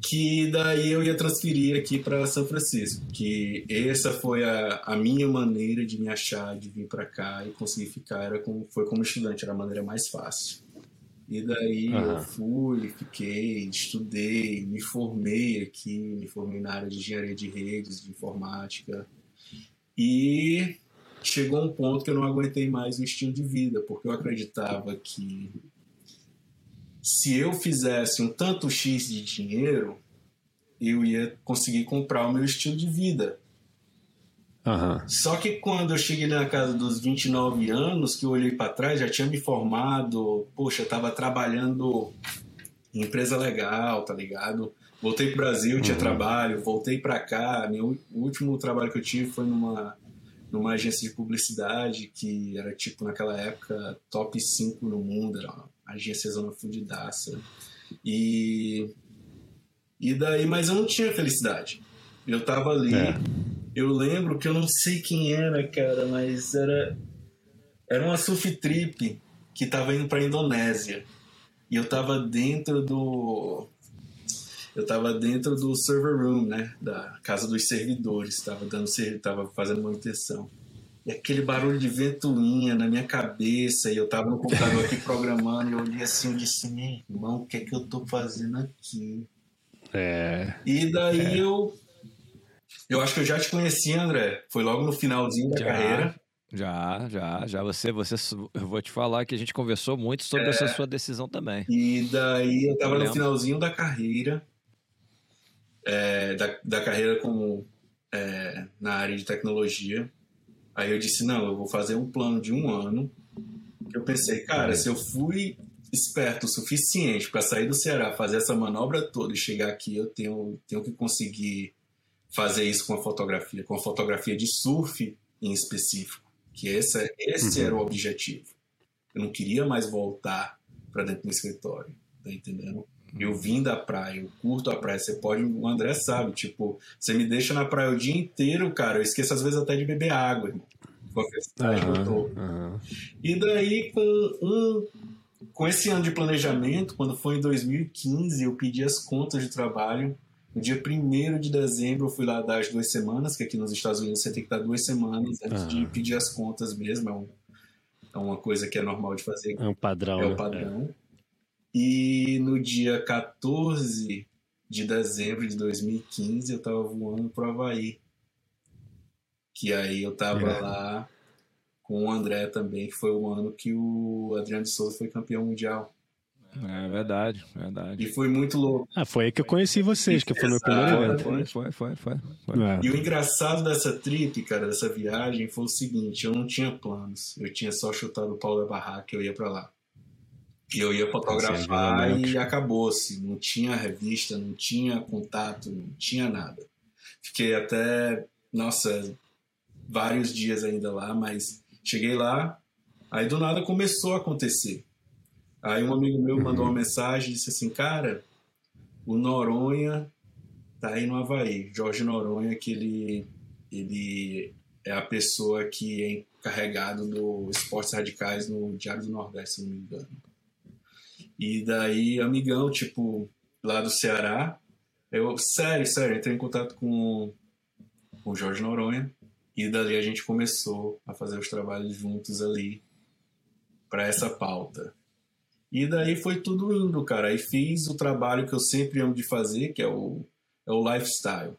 Speaker 2: Que daí eu ia transferir aqui para São Francisco. Que essa foi a, a minha maneira de me achar, de vir para cá e conseguir ficar. Era como, foi como estudante, era a maneira mais fácil. E daí uhum. eu fui, fiquei, estudei, me formei aqui, me formei na área de engenharia de redes, de informática. E chegou um ponto que eu não aguentei mais o estilo de vida, porque eu acreditava que se eu fizesse um tanto X de dinheiro, eu ia conseguir comprar o meu estilo de vida.
Speaker 1: Uhum.
Speaker 2: Só que quando eu cheguei na casa dos 29 anos, que eu olhei para trás, já tinha me formado, poxa, eu tava trabalhando em empresa legal, tá ligado? Voltei pro Brasil, tinha uhum. trabalho, voltei para cá. Meu, último trabalho que eu tive foi numa, numa agência de publicidade que era tipo naquela época top 5 no mundo, era uma agência zona fudidaça. E e daí, mas eu não tinha felicidade. Eu tava ali. É. Eu lembro que eu não sei quem era, cara, mas era era uma surf trip que tava indo para Indonésia. E eu tava dentro do eu tava dentro do server room, né, da casa dos servidores, tava dando tava fazendo manutenção. E aquele barulho de ventoinha na minha cabeça, e eu tava no computador aqui programando, e eu olhei assim, eu disse, meu irmão, o que é que eu tô fazendo aqui?
Speaker 1: É.
Speaker 2: E daí é. eu. Eu acho que eu já te conheci, André. Foi logo no finalzinho da já, carreira.
Speaker 3: Já, já, já. Você, você, eu vou te falar que a gente conversou muito sobre é, essa sua decisão também.
Speaker 2: E daí eu tava eu no finalzinho da carreira, é, da, da carreira como é, na área de tecnologia. Aí eu disse, não, eu vou fazer um plano de um ano. Eu pensei, cara, se eu fui esperto o suficiente para sair do Ceará, fazer essa manobra toda e chegar aqui, eu tenho, tenho que conseguir fazer isso com a fotografia, com a fotografia de surf em específico, que esse, esse uhum. era o objetivo. Eu não queria mais voltar para dentro do escritório, tá entendendo? Eu vim da praia, eu curto a praia. Você pode, o André sabe, tipo, você me deixa na praia o dia inteiro, cara. Eu esqueço às vezes até de beber água, irmão. Uhum, uhum. E daí, com um com esse ano de planejamento, quando foi em 2015, eu pedi as contas de trabalho. No dia 1 de dezembro, eu fui lá dar as duas semanas, que aqui nos Estados Unidos você tem que dar duas semanas antes ah. de pedir as contas mesmo. É, um, é, uma coisa que é normal de fazer.
Speaker 1: É um padrão.
Speaker 2: É o né? padrão. E no dia 14 de dezembro de 2015, eu estava voando para o Havaí. Que aí eu estava é. lá com o André também, que foi o ano que o Adriano de Souza foi campeão mundial.
Speaker 3: É verdade, verdade.
Speaker 2: E foi muito louco.
Speaker 1: Ah, foi aí que eu conheci vocês, que foi o meu primeiro evento.
Speaker 3: Foi, foi, foi, foi. foi.
Speaker 2: É. E o engraçado dessa trip, cara, dessa viagem, foi o seguinte: eu não tinha planos. Eu tinha só chutado o pau da barraca e eu ia para lá. E eu ia fotografar e acabou-se. Não tinha revista, não tinha contato, não tinha nada. Fiquei até, nossa, vários dias ainda lá, mas Cheguei lá, aí do nada começou a acontecer. Aí um amigo meu mandou uma mensagem e disse assim, cara, o Noronha tá aí no Havaí. Jorge Noronha, que ele, ele é a pessoa que é encarregado do Esportes Radicais no Diário do Nordeste, se não me engano. E daí, amigão, tipo, lá do Ceará, eu, sério, sério, entrei em contato com, com o Jorge Noronha. E dali a gente começou a fazer os trabalhos juntos ali para essa pauta. E daí foi tudo indo, cara. Aí fiz o trabalho que eu sempre amo de fazer, que é o, é o lifestyle.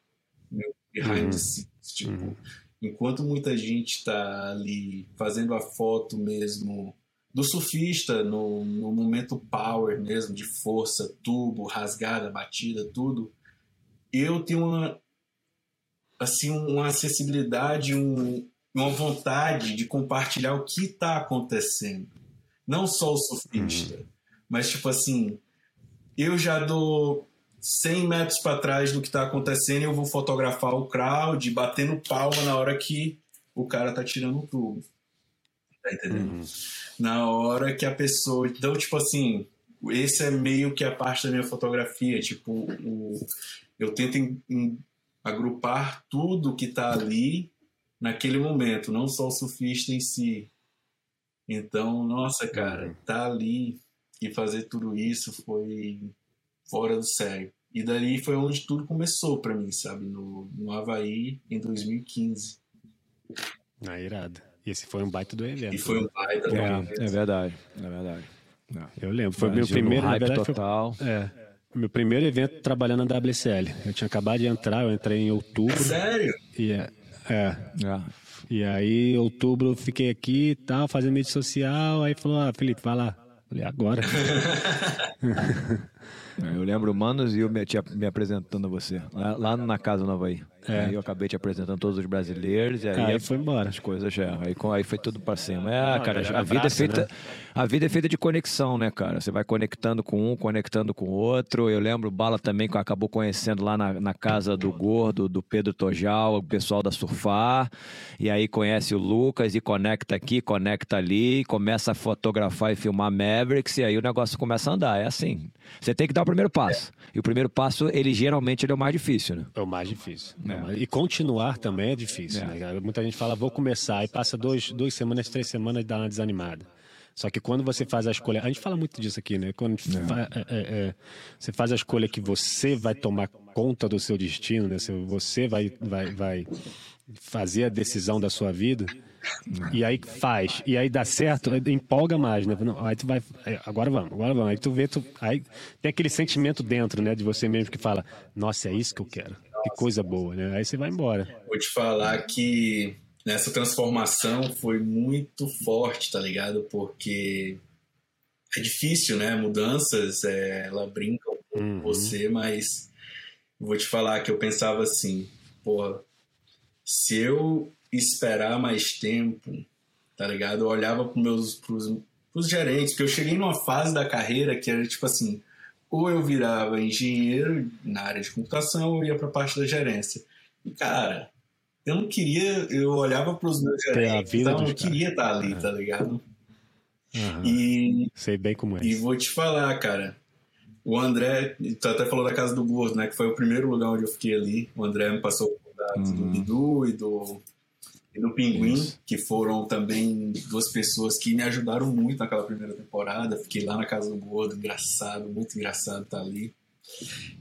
Speaker 2: Meu behind uhum. the scenes. Tipo, uhum. enquanto muita gente está ali fazendo a foto mesmo do surfista no, no momento power mesmo, de força, tubo, rasgada, batida, tudo. Eu tenho uma assim uma acessibilidade, um, uma vontade de compartilhar o que está acontecendo. Não só o surfista, uhum. mas tipo assim, eu já dou 100 metros para trás do que está acontecendo e eu vou fotografar o crowd batendo palma na hora que o cara tá tirando o tubo. Tá entendendo? Uhum. Na hora que a pessoa. Então, tipo assim, esse é meio que a parte da minha fotografia. Tipo, o, eu tento agrupar tudo que está ali naquele momento, não só o surfista em si. Então, nossa, cara, tá ali e fazer tudo isso foi fora do sério. E dali foi onde tudo começou para mim, sabe? No, no Havaí, em 2015.
Speaker 1: Ah, irado. E esse foi um baita do evento.
Speaker 2: E foi um baita do
Speaker 3: é, evento. É verdade, é verdade.
Speaker 1: Não. Eu lembro, foi meu primeiro...
Speaker 3: Hype verdade, total.
Speaker 1: Foi, é, meu primeiro evento trabalhando na WCL. Eu tinha acabado de entrar, eu entrei em outubro.
Speaker 2: Sério?
Speaker 1: E é. é. Ah. E aí, em outubro, eu fiquei aqui e tal, fazendo mídia social. Aí falou: Ah, Felipe, vai lá. Falei, agora. (laughs)
Speaker 3: Eu lembro o Manos e eu me, me apresentando a você, lá, lá na Casa Nova aí. É. Aí eu acabei te apresentando todos os brasileiros e aí,
Speaker 1: aí foi embora.
Speaker 3: As coisas já. Aí, aí foi tudo para cima. É, ah, cara, a vida é feita. Né? A vida é feita de conexão, né, cara? Você vai conectando com um, conectando com o outro. Eu lembro o Bala também que acabou conhecendo lá na, na casa do Gordo, do Pedro Tojal, o pessoal da Surfar. E aí conhece o Lucas e conecta aqui, conecta ali, começa a fotografar e filmar Mavericks, e aí o negócio começa a andar. É assim. Você tem que dar o primeiro passo. E o primeiro passo, ele geralmente ele é o mais difícil, né?
Speaker 1: É o mais difícil. É. E continuar também é difícil. É. Né? Muita gente fala, vou começar, e passa dois, duas semanas, três semanas e dá uma desanimada. Só que quando você faz a escolha, a gente fala muito disso aqui, né? Quando é. é, é, é, você faz a escolha que você vai tomar conta do seu destino, né? Você vai, vai, vai fazer a decisão da sua vida. E aí faz, e aí dá certo, empolga mais, né? Não, aí tu vai, agora vamos, agora vamos. Aí tu vê, tu, aí tem aquele sentimento dentro, né, de você mesmo que fala, nossa, é isso que eu quero, que coisa boa, né? Aí você vai embora.
Speaker 2: Vou te falar que nessa transformação foi muito forte, tá ligado? Porque é difícil, né? Mudanças, é, ela brinca com uhum. você, mas vou te falar que eu pensava assim, porra, se eu esperar mais tempo, tá ligado? Eu olhava para meus pros, pros gerentes, porque eu cheguei numa fase da carreira que era tipo assim, ou eu virava engenheiro na área de computação ou ia para parte da gerência. E cara, eu não queria, eu olhava para os meus gerentes, então eu não queria estar tá ali, uhum. tá ligado?
Speaker 1: Uhum. E sei bem como é.
Speaker 2: E vou te falar, cara. O André, tu até falou da casa do Gordo, né? Que foi o primeiro lugar onde eu fiquei ali. O André me passou dados uhum. do Bidu e do e do Pinguim, Isso. que foram também duas pessoas que me ajudaram muito naquela primeira temporada. Fiquei lá na casa do Gordo, engraçado, muito engraçado estar tá ali.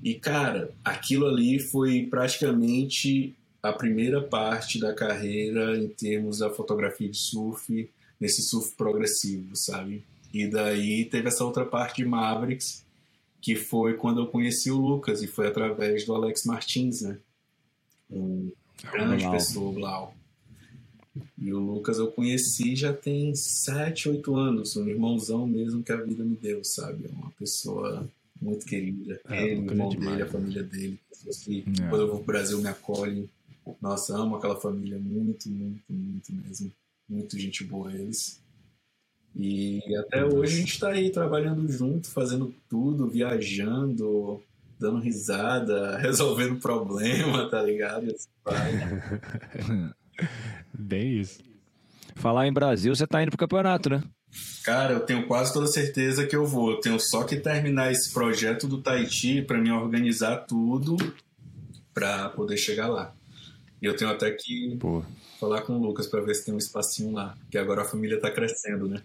Speaker 2: E cara, aquilo ali foi praticamente a primeira parte da carreira em termos da fotografia de surf, nesse surf progressivo, sabe? E daí teve essa outra parte de Mavericks, que foi quando eu conheci o Lucas, e foi através do Alex Martins, né? Um grande pessoa, Blau. E o Lucas eu conheci já tem 7, 8 anos, um irmãozão mesmo que a vida me deu, sabe? É uma pessoa muito querida. É, Ele, o irmão dele, a família dele. Pessoas que, é. quando eu vou pro Brasil, me acolhem. Nossa, amo aquela família muito, muito, muito mesmo. Muito gente boa eles. E até hoje a gente está aí trabalhando junto, fazendo tudo, viajando, dando risada, (laughs) resolvendo problema, tá ligado? (laughs)
Speaker 1: Bem isso.
Speaker 3: Falar em Brasil, você tá indo pro campeonato, né?
Speaker 2: Cara, eu tenho quase toda certeza que eu vou. Eu tenho só que terminar esse projeto do Tahiti para me organizar tudo para poder chegar lá. E eu tenho até que Pô. falar com o Lucas para ver se tem um espacinho lá, que agora a família tá crescendo, né?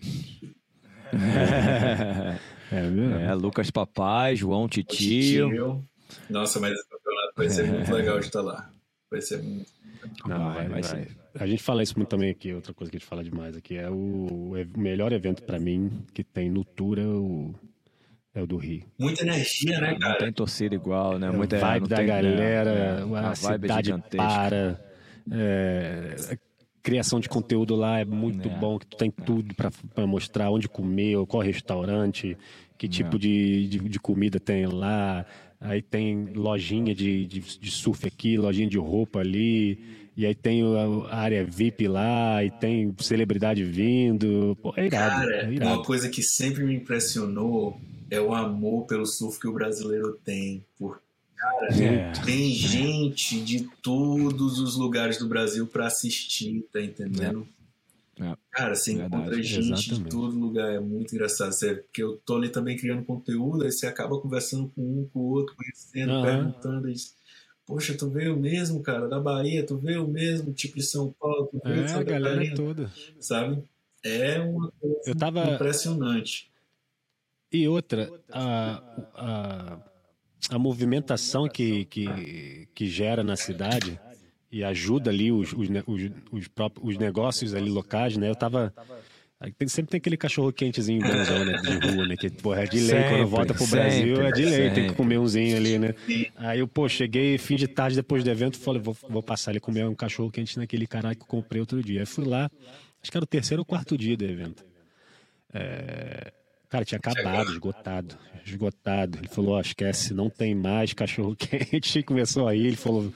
Speaker 2: (laughs)
Speaker 3: É, é, é Lucas Papai, João Titio. Titio.
Speaker 2: Nossa, mas esse campeonato vai ser muito (laughs) legal de estar lá. Vai ser muito
Speaker 1: não, vai, vai, vai A gente fala isso muito também aqui, outra coisa que a gente fala demais aqui, é o, o melhor evento para mim que tem no Tour é o, é o do Rio.
Speaker 2: Muita energia, né, cara?
Speaker 3: Não tem torcida igual, né? É Muita
Speaker 1: vibe da tem, galera, né? a, a cidade para. É, criação de conteúdo lá é muito é. bom, que tu tem tudo para mostrar onde comer, qual restaurante, que tipo é. de, de, de, comida tem lá, aí tem lojinha de, de, de, surf aqui, lojinha de roupa ali, e aí tem a área VIP lá, e tem celebridade vindo. Pô, é irado. Cara, é irado.
Speaker 2: uma coisa que sempre me impressionou é o amor pelo surf que o brasileiro tem. Por... Cara, é. tem gente de todos os lugares do Brasil para assistir, tá entendendo? É. É, Cara, você verdade, encontra gente exatamente. de todo lugar, é muito engraçado. Você, porque eu tô ali também criando conteúdo, aí você acaba conversando com um, com o outro, conhecendo, uhum. perguntando. Aí, Poxa, tu veio mesmo, cara, da Bahia, tu veio mesmo, tipo de São Paulo, tu veio
Speaker 1: é, de Santa a galera Catarina, toda.
Speaker 2: Sabe? É uma coisa tava... impressionante.
Speaker 1: E outra, a, a, a movimentação que, que, que gera na cidade e ajuda ali os, os, os, os, próprios, os negócios ali locais, né? Eu tava. Tem, sempre tem aquele cachorro quentezinho bonzão, né? De rua, né? Que, porra, é de lei. Sempre, quando volta pro Brasil, é de lei. Sempre. Tem que comer umzinho ali, né? Aí eu, pô, cheguei fim de tarde depois do evento, falei, vou, vou passar ali comer um cachorro quente naquele caralho que eu comprei outro dia. Aí fui lá, acho que era o terceiro ou quarto dia do evento. É, Cara, tinha acabado, esgotado, esgotado. Ele falou, ó, oh, esquece, não tem mais cachorro (laughs) quente. Começou aí, ele falou,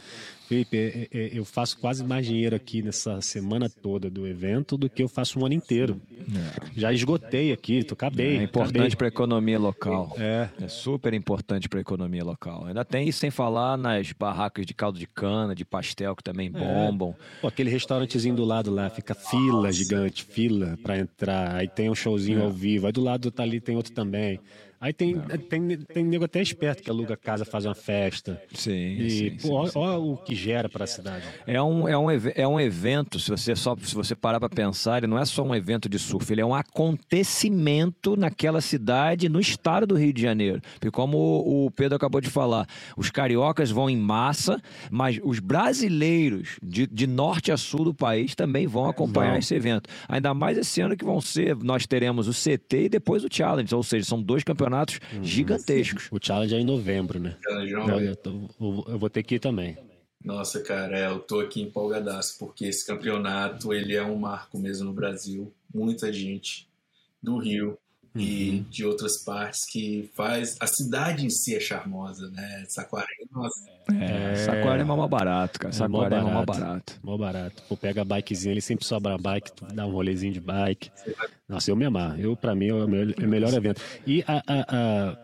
Speaker 1: Felipe, é, é, eu faço quase mais dinheiro aqui nessa semana toda do evento do que eu faço um ano inteiro. É. Já esgotei aqui, tô acabei.
Speaker 3: É importante para a economia local. É. É super importante para a economia local. Ainda tem isso sem falar nas barracas de caldo de cana, de pastel que também é. bombam.
Speaker 1: É. Pô, aquele restaurantezinho do lado lá, fica fila gigante, fila para entrar. Aí tem um showzinho ao vivo. Aí do lado tá ali tem outro também. Aí tem, tem, tem nego até esperto que aluga casa, faz uma festa.
Speaker 3: Sim.
Speaker 1: E,
Speaker 3: sim,
Speaker 1: pô, sim, olha o que gera para a cidade.
Speaker 3: É um, é, um, é um evento, se você só se você parar para pensar, ele não é só um evento de surf, ele é um acontecimento naquela cidade, no estado do Rio de Janeiro. Porque como o Pedro acabou de falar, os cariocas vão em massa, mas os brasileiros de, de norte a sul do país também vão acompanhar esse evento. Ainda mais esse ano que vão ser, nós teremos o CT e depois o Challenge, ou seja, são dois campeonatos campeonatos uhum. gigantescos.
Speaker 1: O Challenge é em novembro, né? Eu, eu, tô, eu, vou ter que ir também.
Speaker 2: Nossa, cara, é, eu tô aqui empolgadaço, porque esse campeonato, ele é um marco mesmo no Brasil. Muita gente do Rio uhum. e de outras partes que faz... A cidade em si é charmosa, né? Saquarema, nossa...
Speaker 3: É, é, Saquarema é mal barato, cara. É Saquarema é mal barato.
Speaker 1: Mal barato. Pô, pega a bikezinha, ele sempre sobra bike, tu dá um rolezinho de bike. Nossa, eu me amarro. Eu, pra mim, é o, meu, é o melhor evento. E a, a, a,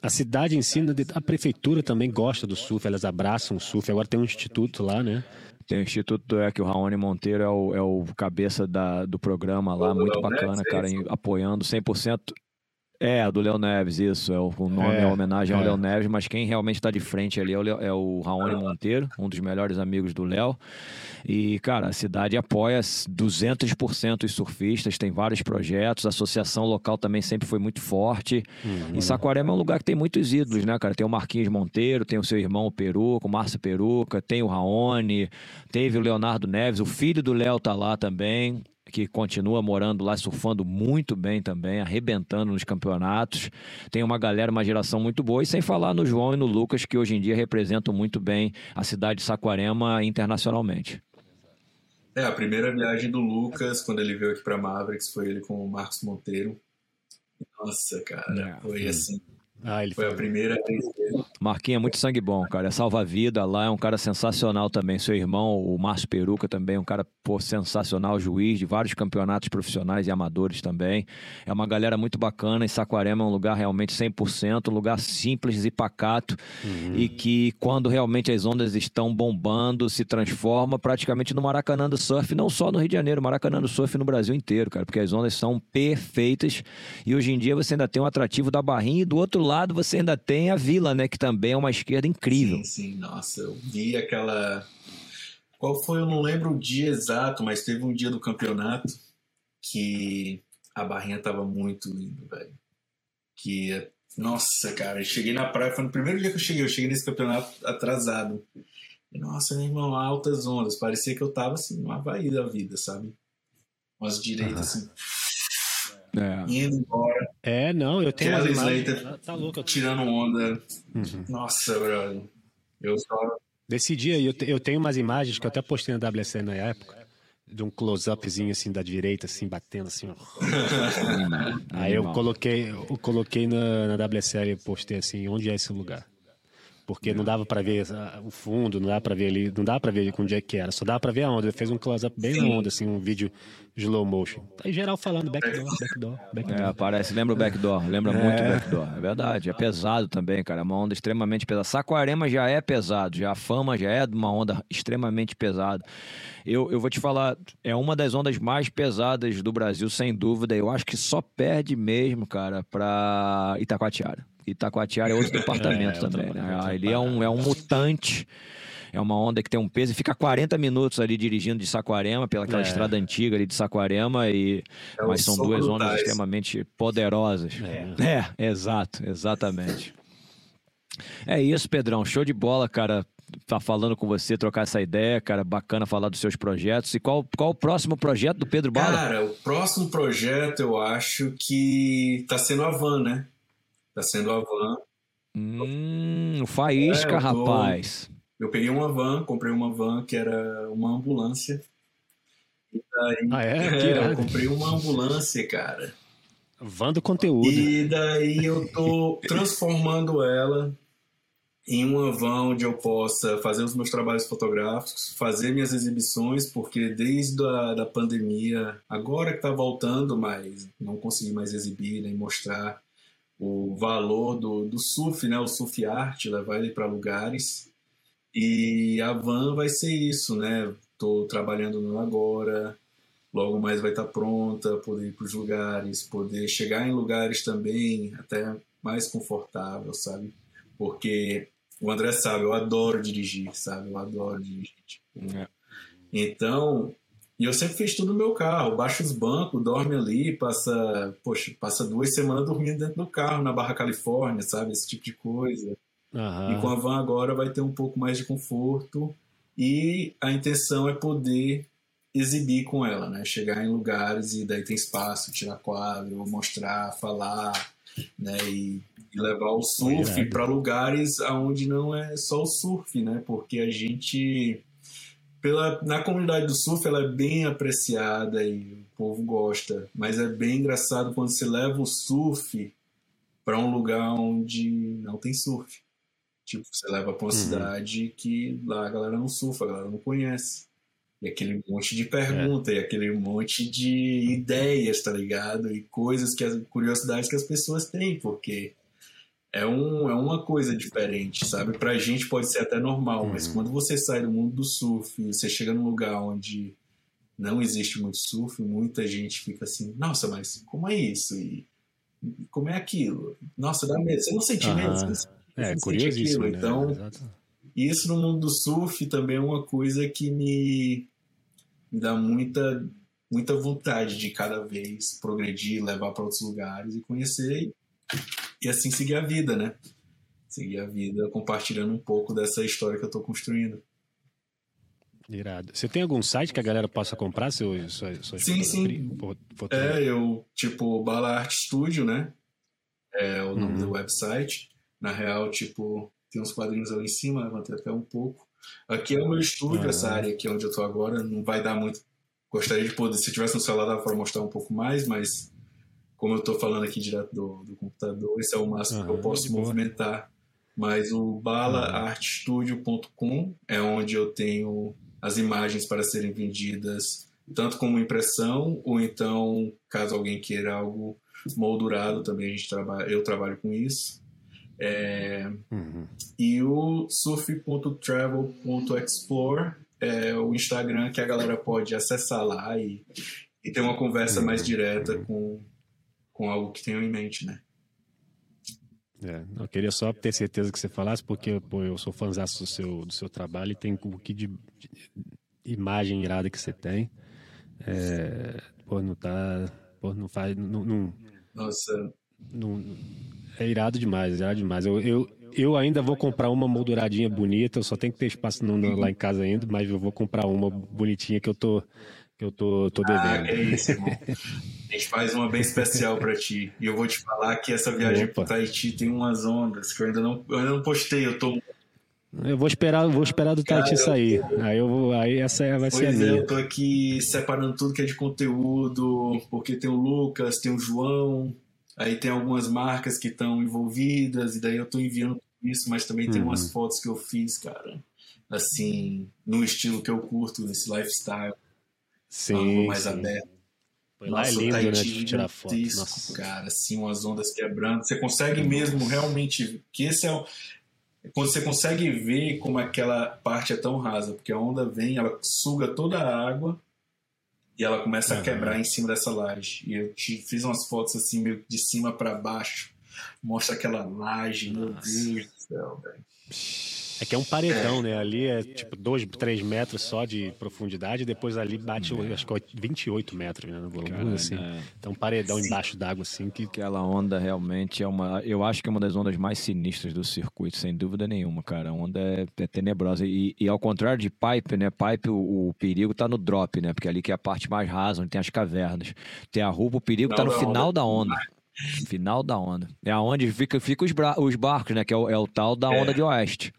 Speaker 1: a cidade em si, a prefeitura também gosta do surf, elas abraçam o surf. Agora tem um instituto lá, né?
Speaker 3: Tem o Instituto é que o Raoni Monteiro é o, é o cabeça da, do programa lá, muito bacana, cara, apoiando 100%. É, do Léo Neves, isso. É o, o nome é, é homenagem ao é. Léo Neves, mas quem realmente está de frente ali é o, é o Raoni Monteiro, um dos melhores amigos do Léo. E, cara, a cidade apoia 200% os surfistas, tem vários projetos, a associação local também sempre foi muito forte. Uhum. E Saquarema é um lugar que tem muitos ídolos, né, cara? Tem o Marquinhos Monteiro, tem o seu irmão o Peruca, o Márcio Peruca, tem o Raoni, teve o Leonardo Neves, o filho do Léo tá lá também que continua morando lá, surfando muito bem também, arrebentando nos campeonatos. Tem uma galera, uma geração muito boa, e sem falar no João e no Lucas, que hoje em dia representam muito bem a cidade de Saquarema internacionalmente.
Speaker 2: É, a primeira viagem do Lucas, quando ele veio aqui para Mavericks, foi ele com o Marcos Monteiro. Nossa, cara, é. foi assim ah, ele foi, foi a primeira vez.
Speaker 3: Marquinhos é muito sangue bom, cara. É salva-vida lá, é um cara sensacional também. Seu irmão, o Márcio Peruca, também é um cara pô, sensacional, juiz de vários campeonatos profissionais e amadores também. É uma galera muito bacana. E Saquarema é um lugar realmente 100%, um lugar simples e pacato. Uhum. E que, quando realmente as ondas estão bombando, se transforma praticamente no Maracanã do surf, não só no Rio de Janeiro, Maracanã do surf no Brasil inteiro, cara. Porque as ondas são perfeitas. E hoje em dia você ainda tem um atrativo da barrinha e do outro lado lado você ainda tem a Vila, né? Que também é uma esquerda incrível.
Speaker 2: Sim, sim. Nossa, eu vi aquela. Qual foi? Eu não lembro o dia exato, mas teve um dia do campeonato que a barrinha tava muito linda, velho. Que, nossa, cara, eu cheguei na praia, foi no primeiro dia que eu cheguei, eu cheguei nesse campeonato atrasado. E, nossa, meu irmão, altas ondas, parecia que eu tava assim, numa Havaí da vida, sabe? Umas direitas assim é. indo embora.
Speaker 1: É, não, eu tenho
Speaker 2: Kelly Slater tá, tá louco. tirando onda. Uhum. Nossa, brother. Eu só.
Speaker 1: Desse dia, eu, eu tenho umas imagens que eu até postei na WC na época, de um close-upzinho assim da direita, assim, batendo assim. (laughs) Aí eu coloquei, eu coloquei na, na WSL e postei assim, onde é esse lugar? Porque não dava para ver o fundo, não dava para ver ali, não dava para ver com onde é que era, só dava para ver a onda. Ele fez um close-up bem na onda, assim, um vídeo slow motion. Tá em geral falando backdoor, backdoor, backdoor.
Speaker 3: É, parece, lembra o backdoor, lembra é. muito o backdoor. É verdade, é pesado também, cara, é uma onda extremamente pesada. Saquarema já é pesado, já a fama já é de uma onda extremamente pesada. Eu, eu vou te falar, é uma das ondas mais pesadas do Brasil, sem dúvida. Eu acho que só perde mesmo, cara, para Itacoatiara. Itacoatiara é outro (laughs) departamento é, também, né? Ele é um, é um mutante. É uma onda que tem um peso e fica 40 minutos ali dirigindo de Saquarema, pelaquela é. estrada antiga ali de Saquarema, e... É mas são duas ondas extremamente poderosas. É. é, exato, exatamente. É isso, Pedrão. Show de bola, cara. Tá falando com você, trocar essa ideia, cara. Bacana falar dos seus projetos. E qual, qual o próximo projeto do Pedro Bala?
Speaker 2: Cara, o próximo projeto eu acho que tá sendo a van, né? Tá sendo a van.
Speaker 3: Hum, o Faísca, é, eu tô... rapaz.
Speaker 2: Eu peguei uma van, comprei uma van que era uma ambulância.
Speaker 1: Daí, ah, é? (laughs)
Speaker 2: é eu comprei uma ambulância, cara.
Speaker 1: Van do conteúdo.
Speaker 2: E daí eu tô (laughs) transformando ela em uma van onde eu possa fazer os meus trabalhos fotográficos, fazer minhas exibições, porque desde a da pandemia, agora que está voltando, mas não consegui mais exibir nem mostrar o valor do, do surf, né? o surf art, levar ele para lugares. E a van vai ser isso, né? Estou trabalhando nela agora, logo mais vai estar tá pronta, poder ir para os lugares, poder chegar em lugares também até mais confortável, sabe? Porque o André sabe, eu adoro dirigir, sabe? Eu adoro dirigir. Tipo, é. Então, e eu sempre fiz tudo no meu carro, baixa os bancos, dorme ali, passa, poxa, passa duas semanas dormindo dentro do carro na Barra Califórnia, sabe? Esse tipo de coisa. Uhum. E com a van agora vai ter um pouco mais de conforto e a intenção é poder exibir com ela, né? Chegar em lugares e daí tem espaço, tirar quadro, mostrar, falar, né? E, e levar o surf para lugares aonde não é só o surf, né? Porque a gente pela na comunidade do surf ela é bem apreciada e o povo gosta, mas é bem engraçado quando você leva o surf para um lugar onde não tem surf. Tipo, você leva para uma uhum. cidade que lá a galera não surfa, a galera não conhece. E aquele monte de pergunta, é. e aquele monte de ideias, tá ligado? E coisas que as curiosidades que as pessoas têm, porque é, um, é uma coisa diferente, sabe? Pra gente pode ser até normal, uhum. mas quando você sai do mundo do surf e você chega num lugar onde não existe muito surf, muita gente fica assim, nossa, mas como é isso? E como é aquilo? Nossa, dá medo. Você não sente uhum. medo? Você
Speaker 1: é, curiosíssimo.
Speaker 2: Né? Então, isso no mundo do surf também é uma coisa que me me dá muita, muita vontade de cada vez progredir, levar para outros lugares e conhecer e assim seguir a vida, né? Seguir a vida compartilhando um pouco dessa história que eu estou construindo.
Speaker 1: Irado. Você tem algum site que a galera possa comprar seu, sua, sua
Speaker 2: Sim, sim. É, eu, tipo, Bala Art Studio, né? É o nome uhum. do website. Na real, tipo, tem uns quadrinhos ali em cima, levantei até um pouco. Aqui é o meu estúdio, essa área aqui onde eu estou agora. Não vai dar muito. Gostaria de poder, se tivesse no celular, dava para mostrar um pouco mais, mas como eu estou falando aqui direto do, do, computador, esse é o máximo que eu posso movimentar. Mas o balaartstudio.com é onde eu tenho as imagens para serem vendidas, tanto como impressão, ou então, caso alguém queira algo moldurado, também a gente trabalha, eu trabalho com isso. É, uhum. E o surf.travel.explore é o Instagram que a galera pode acessar lá e, e ter uma conversa uhum. mais direta com, com algo que tenham em mente, né?
Speaker 1: É, eu queria só ter certeza que você falasse, porque pô, eu sou fãzão do seu, do seu trabalho e tem um que de, de imagem irada que você tem. É, pô, não tá. Pô, não faz. Não, não,
Speaker 2: Nossa.
Speaker 1: Não, é irado demais, irado demais. Eu, eu, eu ainda vou comprar uma molduradinha bonita, eu só tenho que ter espaço no, lá em casa ainda, mas eu vou comprar uma bonitinha que eu tô, que eu tô, tô devendo. Ah,
Speaker 2: é isso, irmão. (laughs) A gente faz uma bem especial para ti. E eu vou te falar que essa viagem para Tahiti tem umas ondas que eu ainda não, eu ainda não postei, eu tô
Speaker 1: eu vou esperar, vou esperar do Tahiti sair. Aí eu vou, aí essa vai
Speaker 2: pois
Speaker 1: ser a minha.
Speaker 2: É, eu tô aqui separando tudo que é de conteúdo, porque tem o Lucas, tem o João, Aí tem algumas marcas que estão envolvidas, e daí eu estou enviando isso, mas também tem uhum. umas fotos que eu fiz, cara, assim, no estilo que eu curto, nesse lifestyle.
Speaker 1: Sim.
Speaker 2: mais sim. aberto.
Speaker 1: Foi lá é Nossa, é lindo, né, de tirar foto.
Speaker 2: Nossa. Cara, assim, umas ondas quebrando. Você consegue mesmo realmente. Que esse é o. Quando você consegue ver como aquela parte é tão rasa, porque a onda vem, ela suga toda a água e ela começa uhum. a quebrar em cima dessa laje. E eu te fiz umas fotos assim, meio de cima para baixo. Mostra aquela laje, Nossa. meu Deus do céu, velho.
Speaker 1: É que é um paredão, é. né? Ali é tipo 2, 3 metros só de profundidade, e depois ali bate, é. acho que 28 metros, né? No volume, assim. É. Então um paredão Sim. embaixo d'água, assim. Que...
Speaker 3: Aquela onda realmente é uma. Eu acho que é uma das ondas mais sinistras do circuito, sem dúvida nenhuma, cara. A onda é, é tenebrosa. E, e, ao contrário de pipe, né? Pipe, o, o, perigo tá no drop, né? Porque ali que é a parte mais rasa, onde tem as cavernas. Tem a rua, o perigo Não, tá no final onda. da onda. Final da onda. É aonde fica, fica os, os barcos, né? Que é o, é o tal da onda é. de oeste.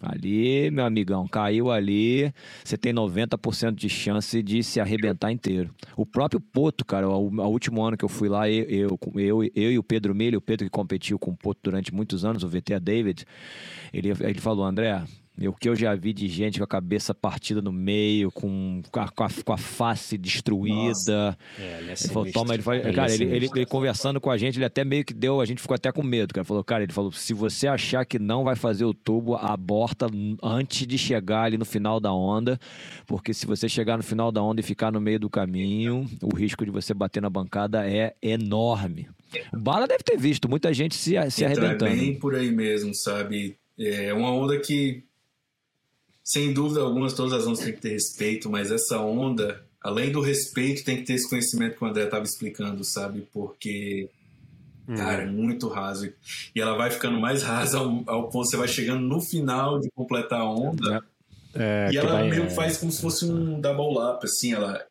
Speaker 3: Ali, meu amigão, caiu ali, você tem 90% de chance de se arrebentar inteiro. O próprio Poto, cara, o, o último ano que eu fui lá, eu, eu, eu, eu e o Pedro Milho, o Pedro que competiu com o Poto durante muitos anos, o VT David, ele, ele falou, André, o que eu já vi de gente com a cabeça partida no meio, com, com, a, com a face destruída. É, ele, é ele falou, toma, ele. Ele cara, é ele, ele, ele, conversando com a gente, ele até meio que deu, a gente ficou até com medo, cara. Falou, cara, ele falou: se você achar que não vai fazer o tubo, aborta antes de chegar ali no final da onda. Porque se você chegar no final da onda e ficar no meio do caminho, o risco de você bater na bancada é enorme. O Bala deve ter visto muita gente se, se então, arrebentando. É
Speaker 2: bem por aí mesmo, sabe? É uma onda que sem dúvida alguma, todas as ondas têm que ter respeito, mas essa onda, além do respeito, tem que ter esse conhecimento que o André estava explicando, sabe? Porque, hum. cara, é muito raso. E ela vai ficando mais rasa ao, ao ponto que você vai chegando no final de completar a onda. É, e ela vai, meio que é. faz como se fosse um double lap, assim, ela.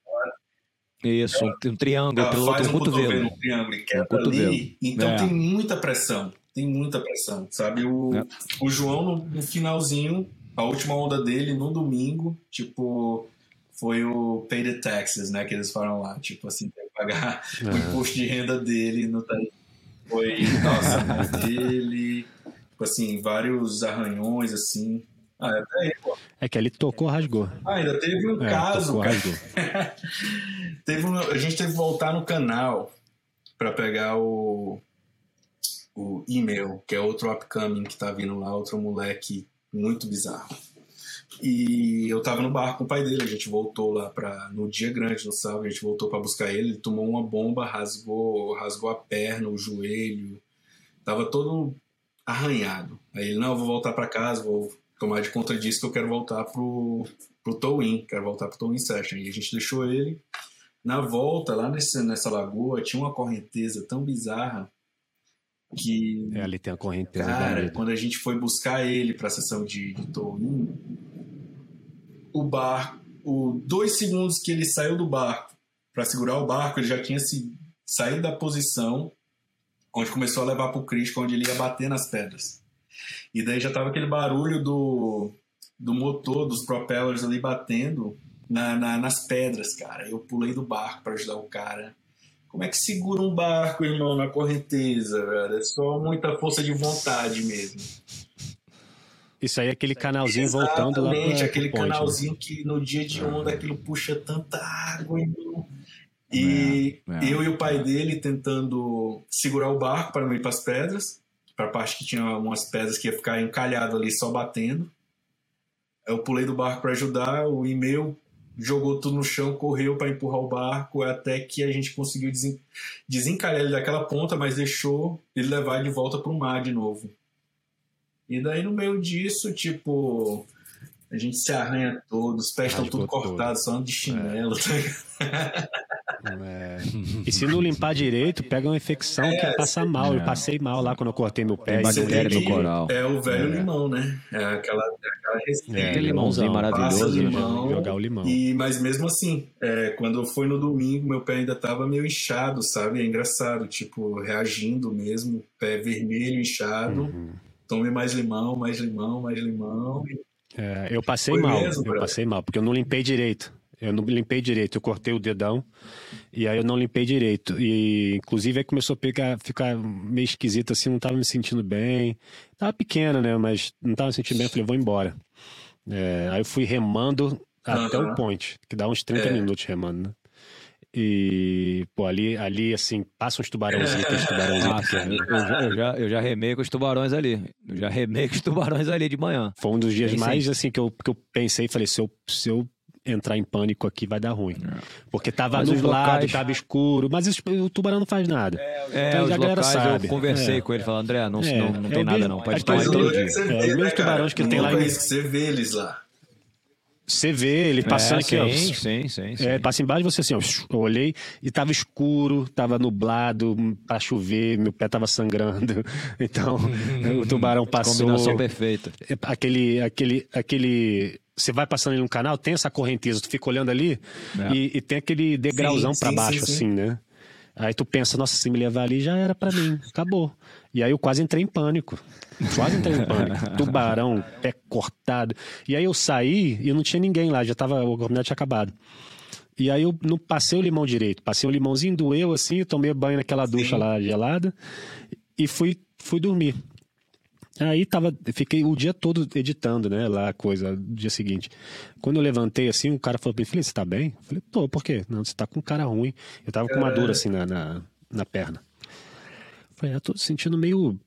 Speaker 3: Isso, ela, um triângulo, ela pelo faz
Speaker 2: outro um cotovelo. cotovelo. Um triângulo e quebra um ali. Então é. tem muita pressão. Tem muita pressão, sabe? O, é. o João, no, no finalzinho, a última onda dele no domingo, tipo, foi o pay the taxes, né? Que eles falam lá, tipo assim, tem que pagar uhum. o imposto de renda dele no Foi, nossa, dele, (laughs) tipo assim, vários arranhões, assim. Ah, é até aí, pô.
Speaker 1: É que ele tocou, rasgou.
Speaker 2: Ah, ainda teve um é, caso, tocou, cara. (laughs) teve um, a gente teve que voltar no canal para pegar o, o e-mail, que é outro upcoming que tá vindo lá, outro moleque muito bizarro. E eu tava no barco com o pai dele, a gente voltou lá para no dia grande, no sábado, a gente voltou para buscar ele, ele tomou uma bomba, rasgou, rasgou a perna, o joelho, tava todo arranhado. Aí ele, não, eu vou voltar para casa, vou tomar de conta disso que eu quero voltar pro, pro Towin, quero voltar pro Towin Session. E a gente deixou ele. Na volta, lá nesse, nessa lagoa, tinha uma correnteza tão bizarra que
Speaker 1: é, ali tem a correnteza
Speaker 2: cara quando a gente foi buscar ele para a sessão de, de o barco o dois segundos que ele saiu do barco para segurar o barco ele já tinha se saído da posição onde começou a levar para o onde ele ia bater nas pedras. E daí já tava aquele barulho do do motor dos propellers ali batendo na, na, nas pedras cara. Eu pulei do barco para ajudar o cara como é que segura um barco, irmão, na correnteza, velho? É só muita força de vontade mesmo.
Speaker 1: Isso aí é aquele canalzinho Exatamente, voltando lá Exatamente,
Speaker 2: aquele ponte, né? canalzinho né? que no dia de onda aquilo puxa tanta água, irmão. E é, é. eu e o pai dele tentando segurar o barco para não ir para as pedras, para a parte que tinha umas pedras que ia ficar encalhado ali só batendo. Eu pulei do barco para ajudar, o e-mail jogou tudo no chão, correu para empurrar o barco, até que a gente conseguiu desen desencalhar ele daquela ponta, mas deixou ele levar de volta para o mar de novo. E daí no meio disso, tipo, a gente se arranha todo, os pés estão tudo cortados, só de chinelo. É.
Speaker 1: Tá (laughs) é. E se não limpar direito, pega uma infecção é, que passa mal. É. Eu passei mal lá quando eu cortei meu pé.
Speaker 2: Bactéria no coral. É o velho é. limão, né? É aquela, aquela
Speaker 1: receita. É, limãozinho maravilhoso.
Speaker 2: Né? Limão, jogar o limão. E, mas mesmo assim, é, quando foi no domingo, meu pé ainda tava meio inchado, sabe? É engraçado, tipo, reagindo mesmo, pé vermelho, inchado. Uhum. Tome mais limão, mais limão, mais limão.
Speaker 1: É, eu passei Foi mal, mesmo, eu passei mal, porque eu não limpei direito. Eu não limpei direito, eu cortei o dedão e aí eu não limpei direito. E inclusive aí começou a pegar, ficar meio esquisito assim, não tava me sentindo bem. Tava pequena, né? Mas não tava me sentindo bem, eu falei, vou embora. É, aí eu fui remando até uhum. o point, que dá uns 30 é. minutos remando, né? E, pô, ali, ali assim, passa uns tubarãozinhos, aqueles tubarãozinhos
Speaker 3: eu, já, eu, já, eu já remei com os tubarões ali. Eu já remei com os tubarões ali de manhã.
Speaker 1: Foi um dos dias Bem mais, sim. assim, que eu, que eu pensei, falei, se eu, se eu entrar em pânico aqui vai dar ruim. É. Porque tava mas nublado, locais... tava escuro, mas isso, o tubarão não faz nada.
Speaker 3: É, então, a galera sabe. Eu conversei é. com ele, falando, André, não, é. não, não tem nada não, pode tomar
Speaker 2: entendi. É, os mesmos tubarões que tem lá. Em... Você vê eles lá.
Speaker 1: Você vê ele passando é, aqui,
Speaker 3: sim, ó. Sim, sim, sim.
Speaker 1: É, passa embaixo de você assim, ó. Eu olhei e tava escuro, tava nublado, pra chover, meu pé tava sangrando. (laughs) Então, o tubarão passou.
Speaker 3: Combinação perfeita.
Speaker 1: Aquele, aquele, aquele. Você vai passando ali no canal, tem essa correnteza, tu fica olhando ali é. e, e, tem aquele degrauzão para baixo, sim, sim. assim, né? Aí tu pensa, nossa, se me levar ali já era para mim, acabou. E aí eu quase entrei em pânico. Quase entrei em pânico. (laughs) Tubarão, pé cortado. E aí eu saí e não tinha ninguém lá, já tava, o caminhão tinha acabado. E aí eu não passei o limão direito, passei o limãozinho, doeu assim, tomei banho naquela ducha Sim. lá gelada e fui, fui dormir. Aí tava, fiquei o dia todo editando, né, lá a coisa, no dia seguinte. Quando eu levantei assim, o cara falou pra mim, Felipe, você tá bem? Eu falei, tô, por quê? Não, você tá com cara ruim. Eu tava com uma dor assim na, na, na perna. Eu falei, eu tô sentindo meio,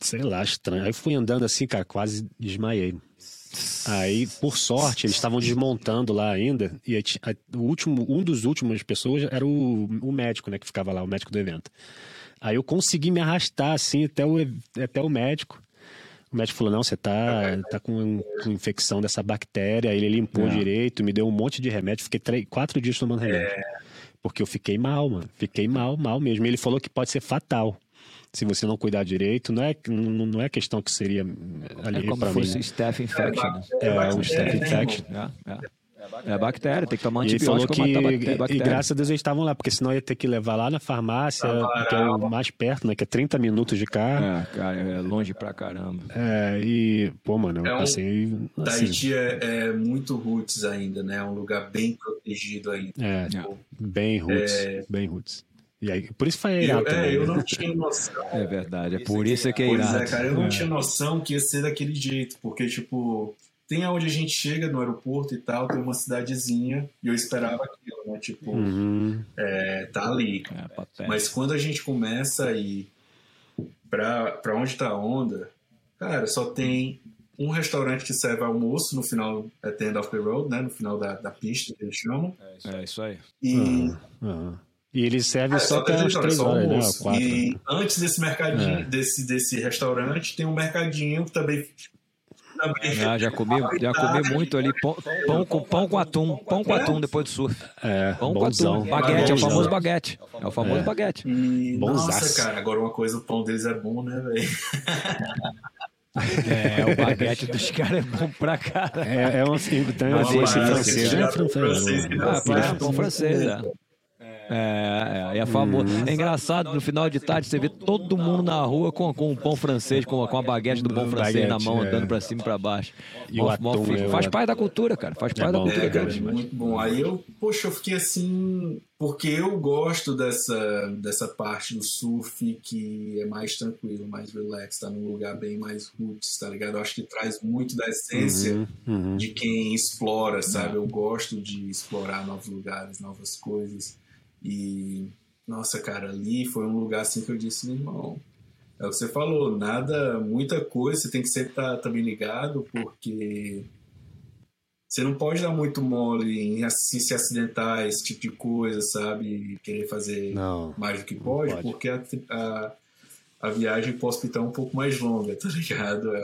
Speaker 1: sei lá, estranho. Aí fui andando assim, cara, quase desmaiei. Aí, por sorte, eles estavam desmontando lá ainda, e a, o último, um dos últimos pessoas era o, o médico, né, que ficava lá, o médico do evento. Aí eu consegui me arrastar, assim, até o, até o médico. O médico falou: não, você tá, tá com, com infecção dessa bactéria. Ele limpou é. direito, me deu um monte de remédio. Fiquei três, quatro dias tomando remédio. É. Porque eu fiquei mal, mano. Fiquei mal, mal mesmo. Ele falou que pode ser fatal. Se você não cuidar direito, não é, não, não é questão que seria ali é
Speaker 3: como
Speaker 1: se
Speaker 3: fosse staph infection.
Speaker 1: É, é, um staph infection.
Speaker 3: É, é. É bactéria, tem que tomar
Speaker 1: antibiótico. E ele falou que, e graças a Deus eles estavam lá, porque senão ia ter que levar lá na farmácia, que é o mais perto, né? Que é 30 minutos de carro.
Speaker 3: É, cara, é longe pra caramba.
Speaker 1: É, e, pô, mano, eu é passei.
Speaker 2: Um, assim, Tahiti é, é, muito roots ainda, né? É um lugar bem protegido ainda.
Speaker 1: É, tipo, bem roots, é... bem roots. E aí, por isso foi irado
Speaker 2: eu,
Speaker 1: é,
Speaker 2: eu não (laughs) tinha noção.
Speaker 3: É verdade, é por isso que é irado. Pois é,
Speaker 2: cara, eu não é. tinha noção que ia ser daquele jeito, porque, tipo, tem aonde a gente chega no aeroporto e tal, tem uma cidadezinha, e eu esperava aquilo, né? Tipo, uhum. é, tá ali. É, Mas quando a gente começa a ir pra, pra onde tá a onda, cara, só tem um restaurante que serve almoço no final, é the end of the road, né? No final da, da pista, que eles chamam.
Speaker 3: É isso aí.
Speaker 2: E...
Speaker 1: Uhum. Uhum. E eles servem é, só, só até umas três horas, né? Quatro,
Speaker 2: e né? antes desse mercadinho, é. desse, desse restaurante, tem um mercadinho que também
Speaker 3: ah, já comi, já comi muito ali. Pão, pão, com, pão com atum. Pão com atum depois do surf.
Speaker 1: É,
Speaker 3: pão
Speaker 1: bonzão.
Speaker 3: com atum. Baguete, é o famoso baguete. É o famoso é. baguete.
Speaker 2: E, nossa, cara, agora uma coisa, o pão deles é bom, né, velho?
Speaker 3: É, o baguete dos caras é bom pra caralho.
Speaker 1: É, é um então, é francês. É francês.
Speaker 3: Ah, pão francês, é. É, é, é famoso. Uhum. É engraçado, no final de tarde, você vê todo mundo na rua com, com um pão francês, com, com a baguete do pão francês na mão, andando pra cima e pra baixo.
Speaker 1: E o atum,
Speaker 3: é faz parte da cultura, cara. Faz parte da cultura.
Speaker 2: É, muito bom. Aí eu, poxa, eu fiquei assim, porque eu gosto dessa, dessa parte do surf que é mais tranquilo, mais relax, tá num lugar bem mais roots, tá ligado? Eu acho que traz muito da essência uhum, uhum. de quem explora, sabe? Eu gosto de explorar novos lugares, novas coisas. E, nossa, cara, ali foi um lugar assim que eu disse, meu irmão, é o que você falou, nada, muita coisa, você tem que sempre estar tá, tá bem ligado, porque você não pode dar muito mole em assim, se acidentar, esse tipo de coisa, sabe? Querer fazer
Speaker 1: não,
Speaker 2: mais do que pode, pode. porque a, a, a viagem para o hospital é um pouco mais longa, tá ligado? É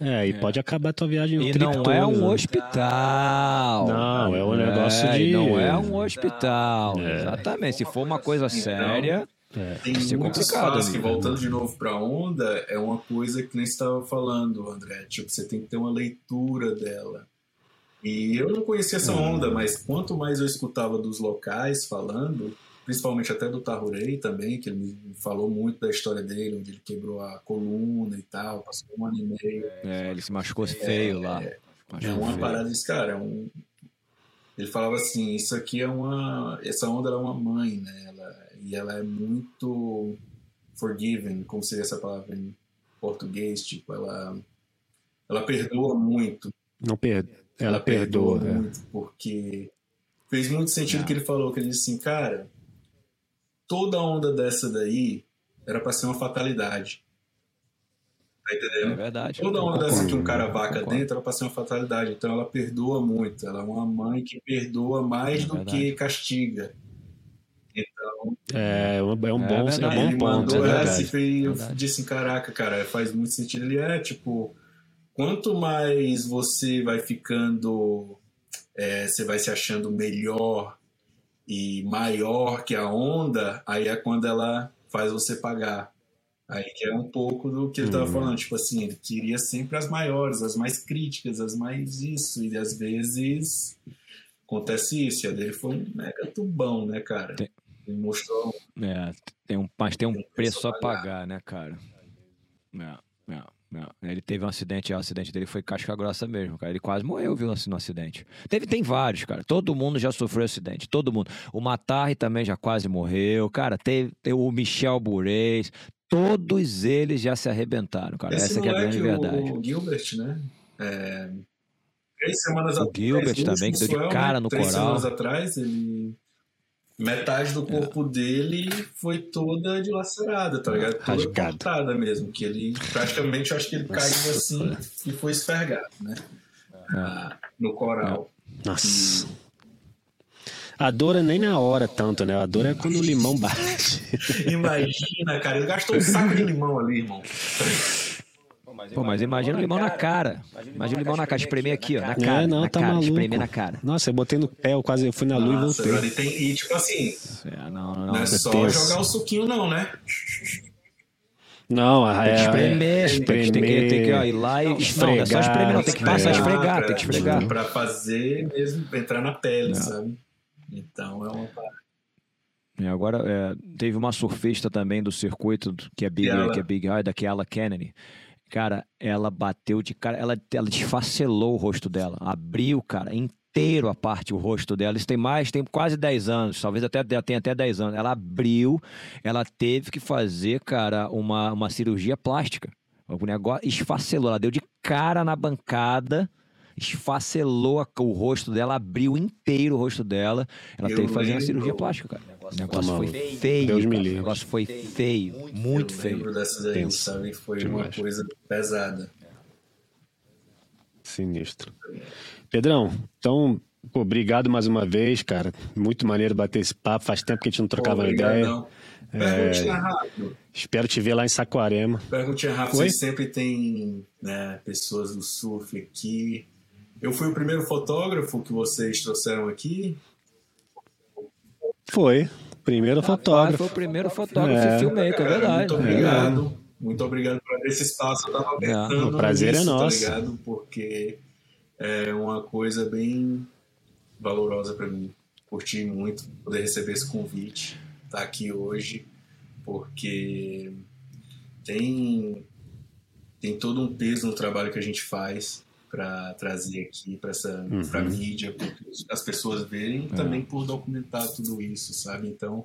Speaker 1: é, e é. pode acabar a tua viagem
Speaker 3: E não todo, é um hospital.
Speaker 1: Não, é um negócio é, de.
Speaker 3: Não é um hospital. É. Exatamente. Se for uma coisa então, séria.
Speaker 2: É. Tem ser complicado ali. que voltando de novo para a onda é uma coisa que nem estava falando, André. Tipo, você tem que ter uma leitura dela. E eu não conhecia essa hum. onda, mas quanto mais eu escutava dos locais falando, principalmente até do Tahurei também, que ele me falou muito da história dele, onde ele quebrou a coluna e tal, passou um ano e meio.
Speaker 3: É, ele se machucou é, feio lá. É,
Speaker 2: é uma feio. parada desse cara, é um... Ele falava assim, isso aqui é uma... Essa onda é uma mãe, né? Ela, e ela é muito forgiving, como seria essa palavra em português, tipo, ela... Ela perdoa muito.
Speaker 1: Não perdoa. Ela, ela perdoa, perdoa
Speaker 2: é. muito, porque fez muito sentido o que ele falou, que ele disse assim, cara, toda onda dessa daí era para ser uma fatalidade. Tá entendendo?
Speaker 3: É verdade.
Speaker 2: Toda onda dessa que um cara vaca dentro era pra ser uma fatalidade. Então ela perdoa muito. Ela é uma mãe que perdoa mais é do que castiga. Então.
Speaker 1: É, é um é bom, é, é um bom ponto.
Speaker 2: Mandou é essa e eu disse: caraca, cara, faz muito sentido. Ele é tipo. Quanto mais você vai ficando. É, você vai se achando melhor e maior que a onda, aí é quando ela faz você pagar. Aí que é um pouco do que ele estava uhum. falando, tipo assim, ele queria sempre as maiores, as mais críticas, as mais isso, e às vezes acontece isso, e a dele foi um mega tubão, né, cara? Ele mostrou.
Speaker 3: É, tem um, mas tem um, tem preço, preço a pagar, pagar, né, cara? É, é. Não, ele teve um acidente, o acidente dele foi casca grossa mesmo, cara. Ele quase morreu, viu, assim, no acidente. Teve, tem vários, cara. Todo mundo já sofreu acidente, todo mundo. O Matarri também já quase morreu, cara. Teve, teve o Michel Burez, todos eles já se arrebentaram, cara. Esse Essa é a grande verdade.
Speaker 2: O Gilbert, né? É... Três semanas
Speaker 3: o Gilbert também, que deu de cara né? no
Speaker 2: Três
Speaker 3: coral.
Speaker 2: Três semanas atrás, ele metade do corpo é. dele foi toda dilacerada, tá ligado? Toda Rasgada. cortada mesmo, que ele praticamente, eu acho que ele Nossa, caiu assim e foi esfregado, né? É. no coral.
Speaker 1: Nossa. E... A dor é nem na hora tanto, né? A dor é quando o limão bate. (laughs)
Speaker 2: Imagina, cara, ele gastou um saco de limão ali, irmão. (laughs)
Speaker 3: Pô, mas imagina o limão na cara. Imagina o limão na cara, espremer aqui, ó, na cara. É, não, na tá cara, maluco. espremer na cara.
Speaker 1: Nossa, eu botei no pé, eu quase eu fui na luz e voltei.
Speaker 2: Tem, e tipo assim, é, não, não, não, não é só jogar o suquinho não, né?
Speaker 1: Não,
Speaker 3: é, tem que espremer, é, espremer tem, que, tem que ó, ir lá e esfregar. Não, é só espremer, não, tem que passar a esfregar, pra, tem que esfregar.
Speaker 2: Pra fazer mesmo, pra entrar na pele, não. sabe? Então é uma parada.
Speaker 3: É, agora, é, teve uma surfista também do circuito que é Big, que é Big Eye, da Kiala Kennedy. Cara, ela bateu de cara, ela, ela desfacelou o rosto dela, abriu, cara, inteiro a parte, o rosto dela. Isso tem mais, tem quase 10 anos, talvez até tenha até 10 anos. Ela abriu, ela teve que fazer, cara, uma, uma cirurgia plástica. O negócio esfacelou, ela deu de cara na bancada esfacelou o rosto dela, abriu inteiro o rosto dela. Ela eu teve que fazer uma cirurgia plástica, cara. O negócio foi feio. Deus me livre. O negócio foi feio, muito eu feio.
Speaker 2: lembro dessa daí, sabe? Foi Demais. uma coisa pesada.
Speaker 1: Sinistro. Pedrão, então, pô, obrigado mais uma vez, cara. Muito maneiro bater esse papo. Faz tempo que a gente não trocava pô, ideia. Não.
Speaker 2: Perguntinha é... rápido.
Speaker 1: Espero te ver lá em Saquarema.
Speaker 2: Perguntinha rápido. Vocês sempre tem né, pessoas do surf aqui. Eu fui o primeiro fotógrafo que vocês trouxeram aqui.
Speaker 1: Foi. Primeiro fotógrafo.
Speaker 3: Foi o primeiro fotógrafo é. e filmmaker, é verdade.
Speaker 2: Muito obrigado. É. Muito obrigado por esse espaço. Eu tava é. pensando
Speaker 1: O prazer é nisso, é nosso.
Speaker 2: Tá ligado? Porque é uma coisa bem valorosa para mim. Curti muito poder receber esse convite, estar tá aqui hoje, porque tem tem todo um peso no trabalho que a gente faz para trazer aqui para essa uhum. pra mídia, para as pessoas verem, e é. também por documentar tudo isso, sabe? Então,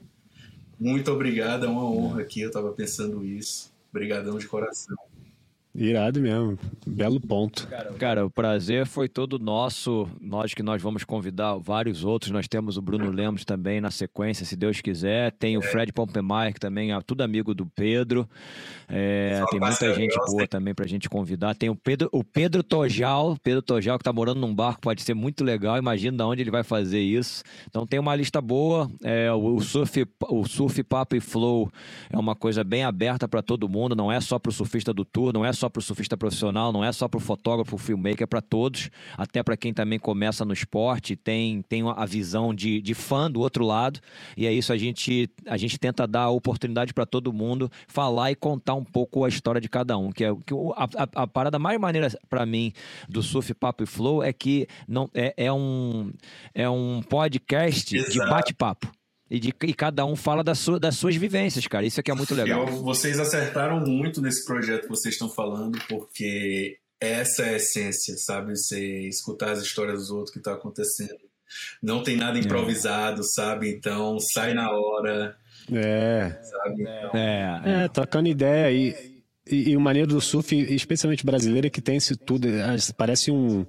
Speaker 2: muito obrigado, é uma honra aqui, eu estava pensando isso. Obrigadão de coração.
Speaker 1: Irado mesmo, belo ponto.
Speaker 3: Cara, o prazer foi todo nosso. Nós que nós vamos convidar vários outros. Nós temos o Bruno Lemos também na sequência, se Deus quiser. Tem o. Fred Pompemeyer, que também é tudo amigo do Pedro. É, tem muita gente boa também pra gente convidar. Tem o Pedro, o Pedro Tojal, Pedro Tojal que tá morando num barco, pode ser muito legal. Imagina de onde ele vai fazer isso. Então tem uma lista boa. É, o, surf, o surf Papo e Flow é uma coisa bem aberta para todo mundo. Não é só pro surfista do tour, não é só só para o surfista profissional, não é só para o fotógrafo, filmmaker, é para todos, até para quem também começa no esporte, tem, tem a visão de, de fã do outro lado, e é isso, a gente, a gente tenta dar oportunidade para todo mundo falar e contar um pouco a história de cada um, que é que a, a, a parada mais maneira para mim do Surf Papo e Flow é que não é, é um, é um podcast Exato. de bate-papo. E, de, e cada um fala das, das suas vivências, cara. Isso aqui é muito legal.
Speaker 2: Eu, vocês acertaram muito nesse projeto que vocês estão falando, porque essa é a essência, sabe? Você escutar as histórias dos outros que está acontecendo. Não tem nada é. improvisado, é. sabe? Então sai na hora.
Speaker 1: É. Sabe? Então... É, é, trocando ideia aí. E, e, o maneiro do surf, especialmente brasileiro, é que tem isso tudo. É, parece um,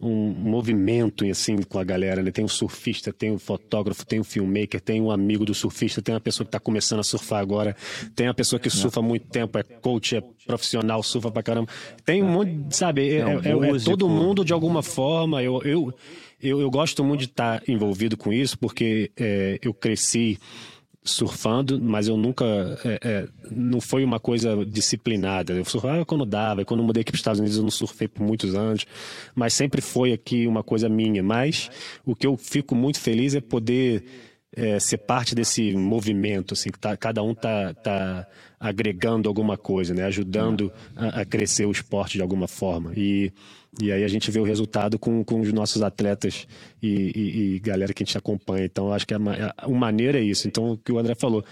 Speaker 1: um movimento assim com a galera, né? Tem o surfista, tem o fotógrafo, tem o filmmaker, tem um amigo do surfista, tem uma pessoa que está começando a surfar agora, tem uma pessoa que surfa há muito tempo, é coach, é profissional, surfa pra caramba. Tem um monte, sabe? É, é, é, é todo mundo de alguma forma. Eu, eu, eu, eu gosto muito de estar envolvido com isso, porque é, eu cresci surfando, mas eu nunca. É, é, não foi uma coisa disciplinada. Eu surfava quando dava, e quando mudei aqui para os Estados Unidos eu não surfei por muitos anos, mas sempre foi aqui uma coisa minha. Mas o que eu fico muito feliz é poder é, ser parte desse movimento, assim, que tá, cada um tá, tá agregando alguma coisa, né? ajudando a, a, crescer o esporte de alguma forma. E, e aí a gente vê o resultado com, com os nossos atletas e, e, e galera que a gente acompanha. Então, acho que a, a, maneira é isso. Então, o que o André falou,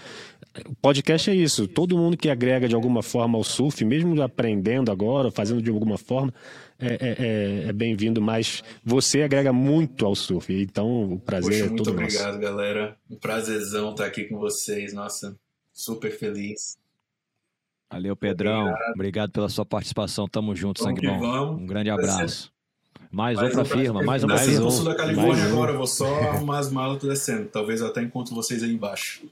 Speaker 1: o podcast é isso. Todo mundo que agrega de alguma forma ao surf, mesmo aprendendo agora, fazendo de alguma forma, é, é, é, é bem-vindo, mas você agrega muito ao surf. Então, o prazer Poxa, é todo
Speaker 2: muito
Speaker 1: nosso.
Speaker 2: obrigado, galera. Um prazerzão estar aqui com vocês. Nossa, super feliz.
Speaker 3: Valeu, Pedrão. Obrigado, obrigado pela sua participação. Tamo junto, vamos sangue bom. Vamos. Um grande abraço. Mais, mais um pra firma, mais um pra firma.
Speaker 2: Eu sul da Califórnia agora, vou só arrumar as malas descendo. Talvez eu até encontre vocês aí embaixo.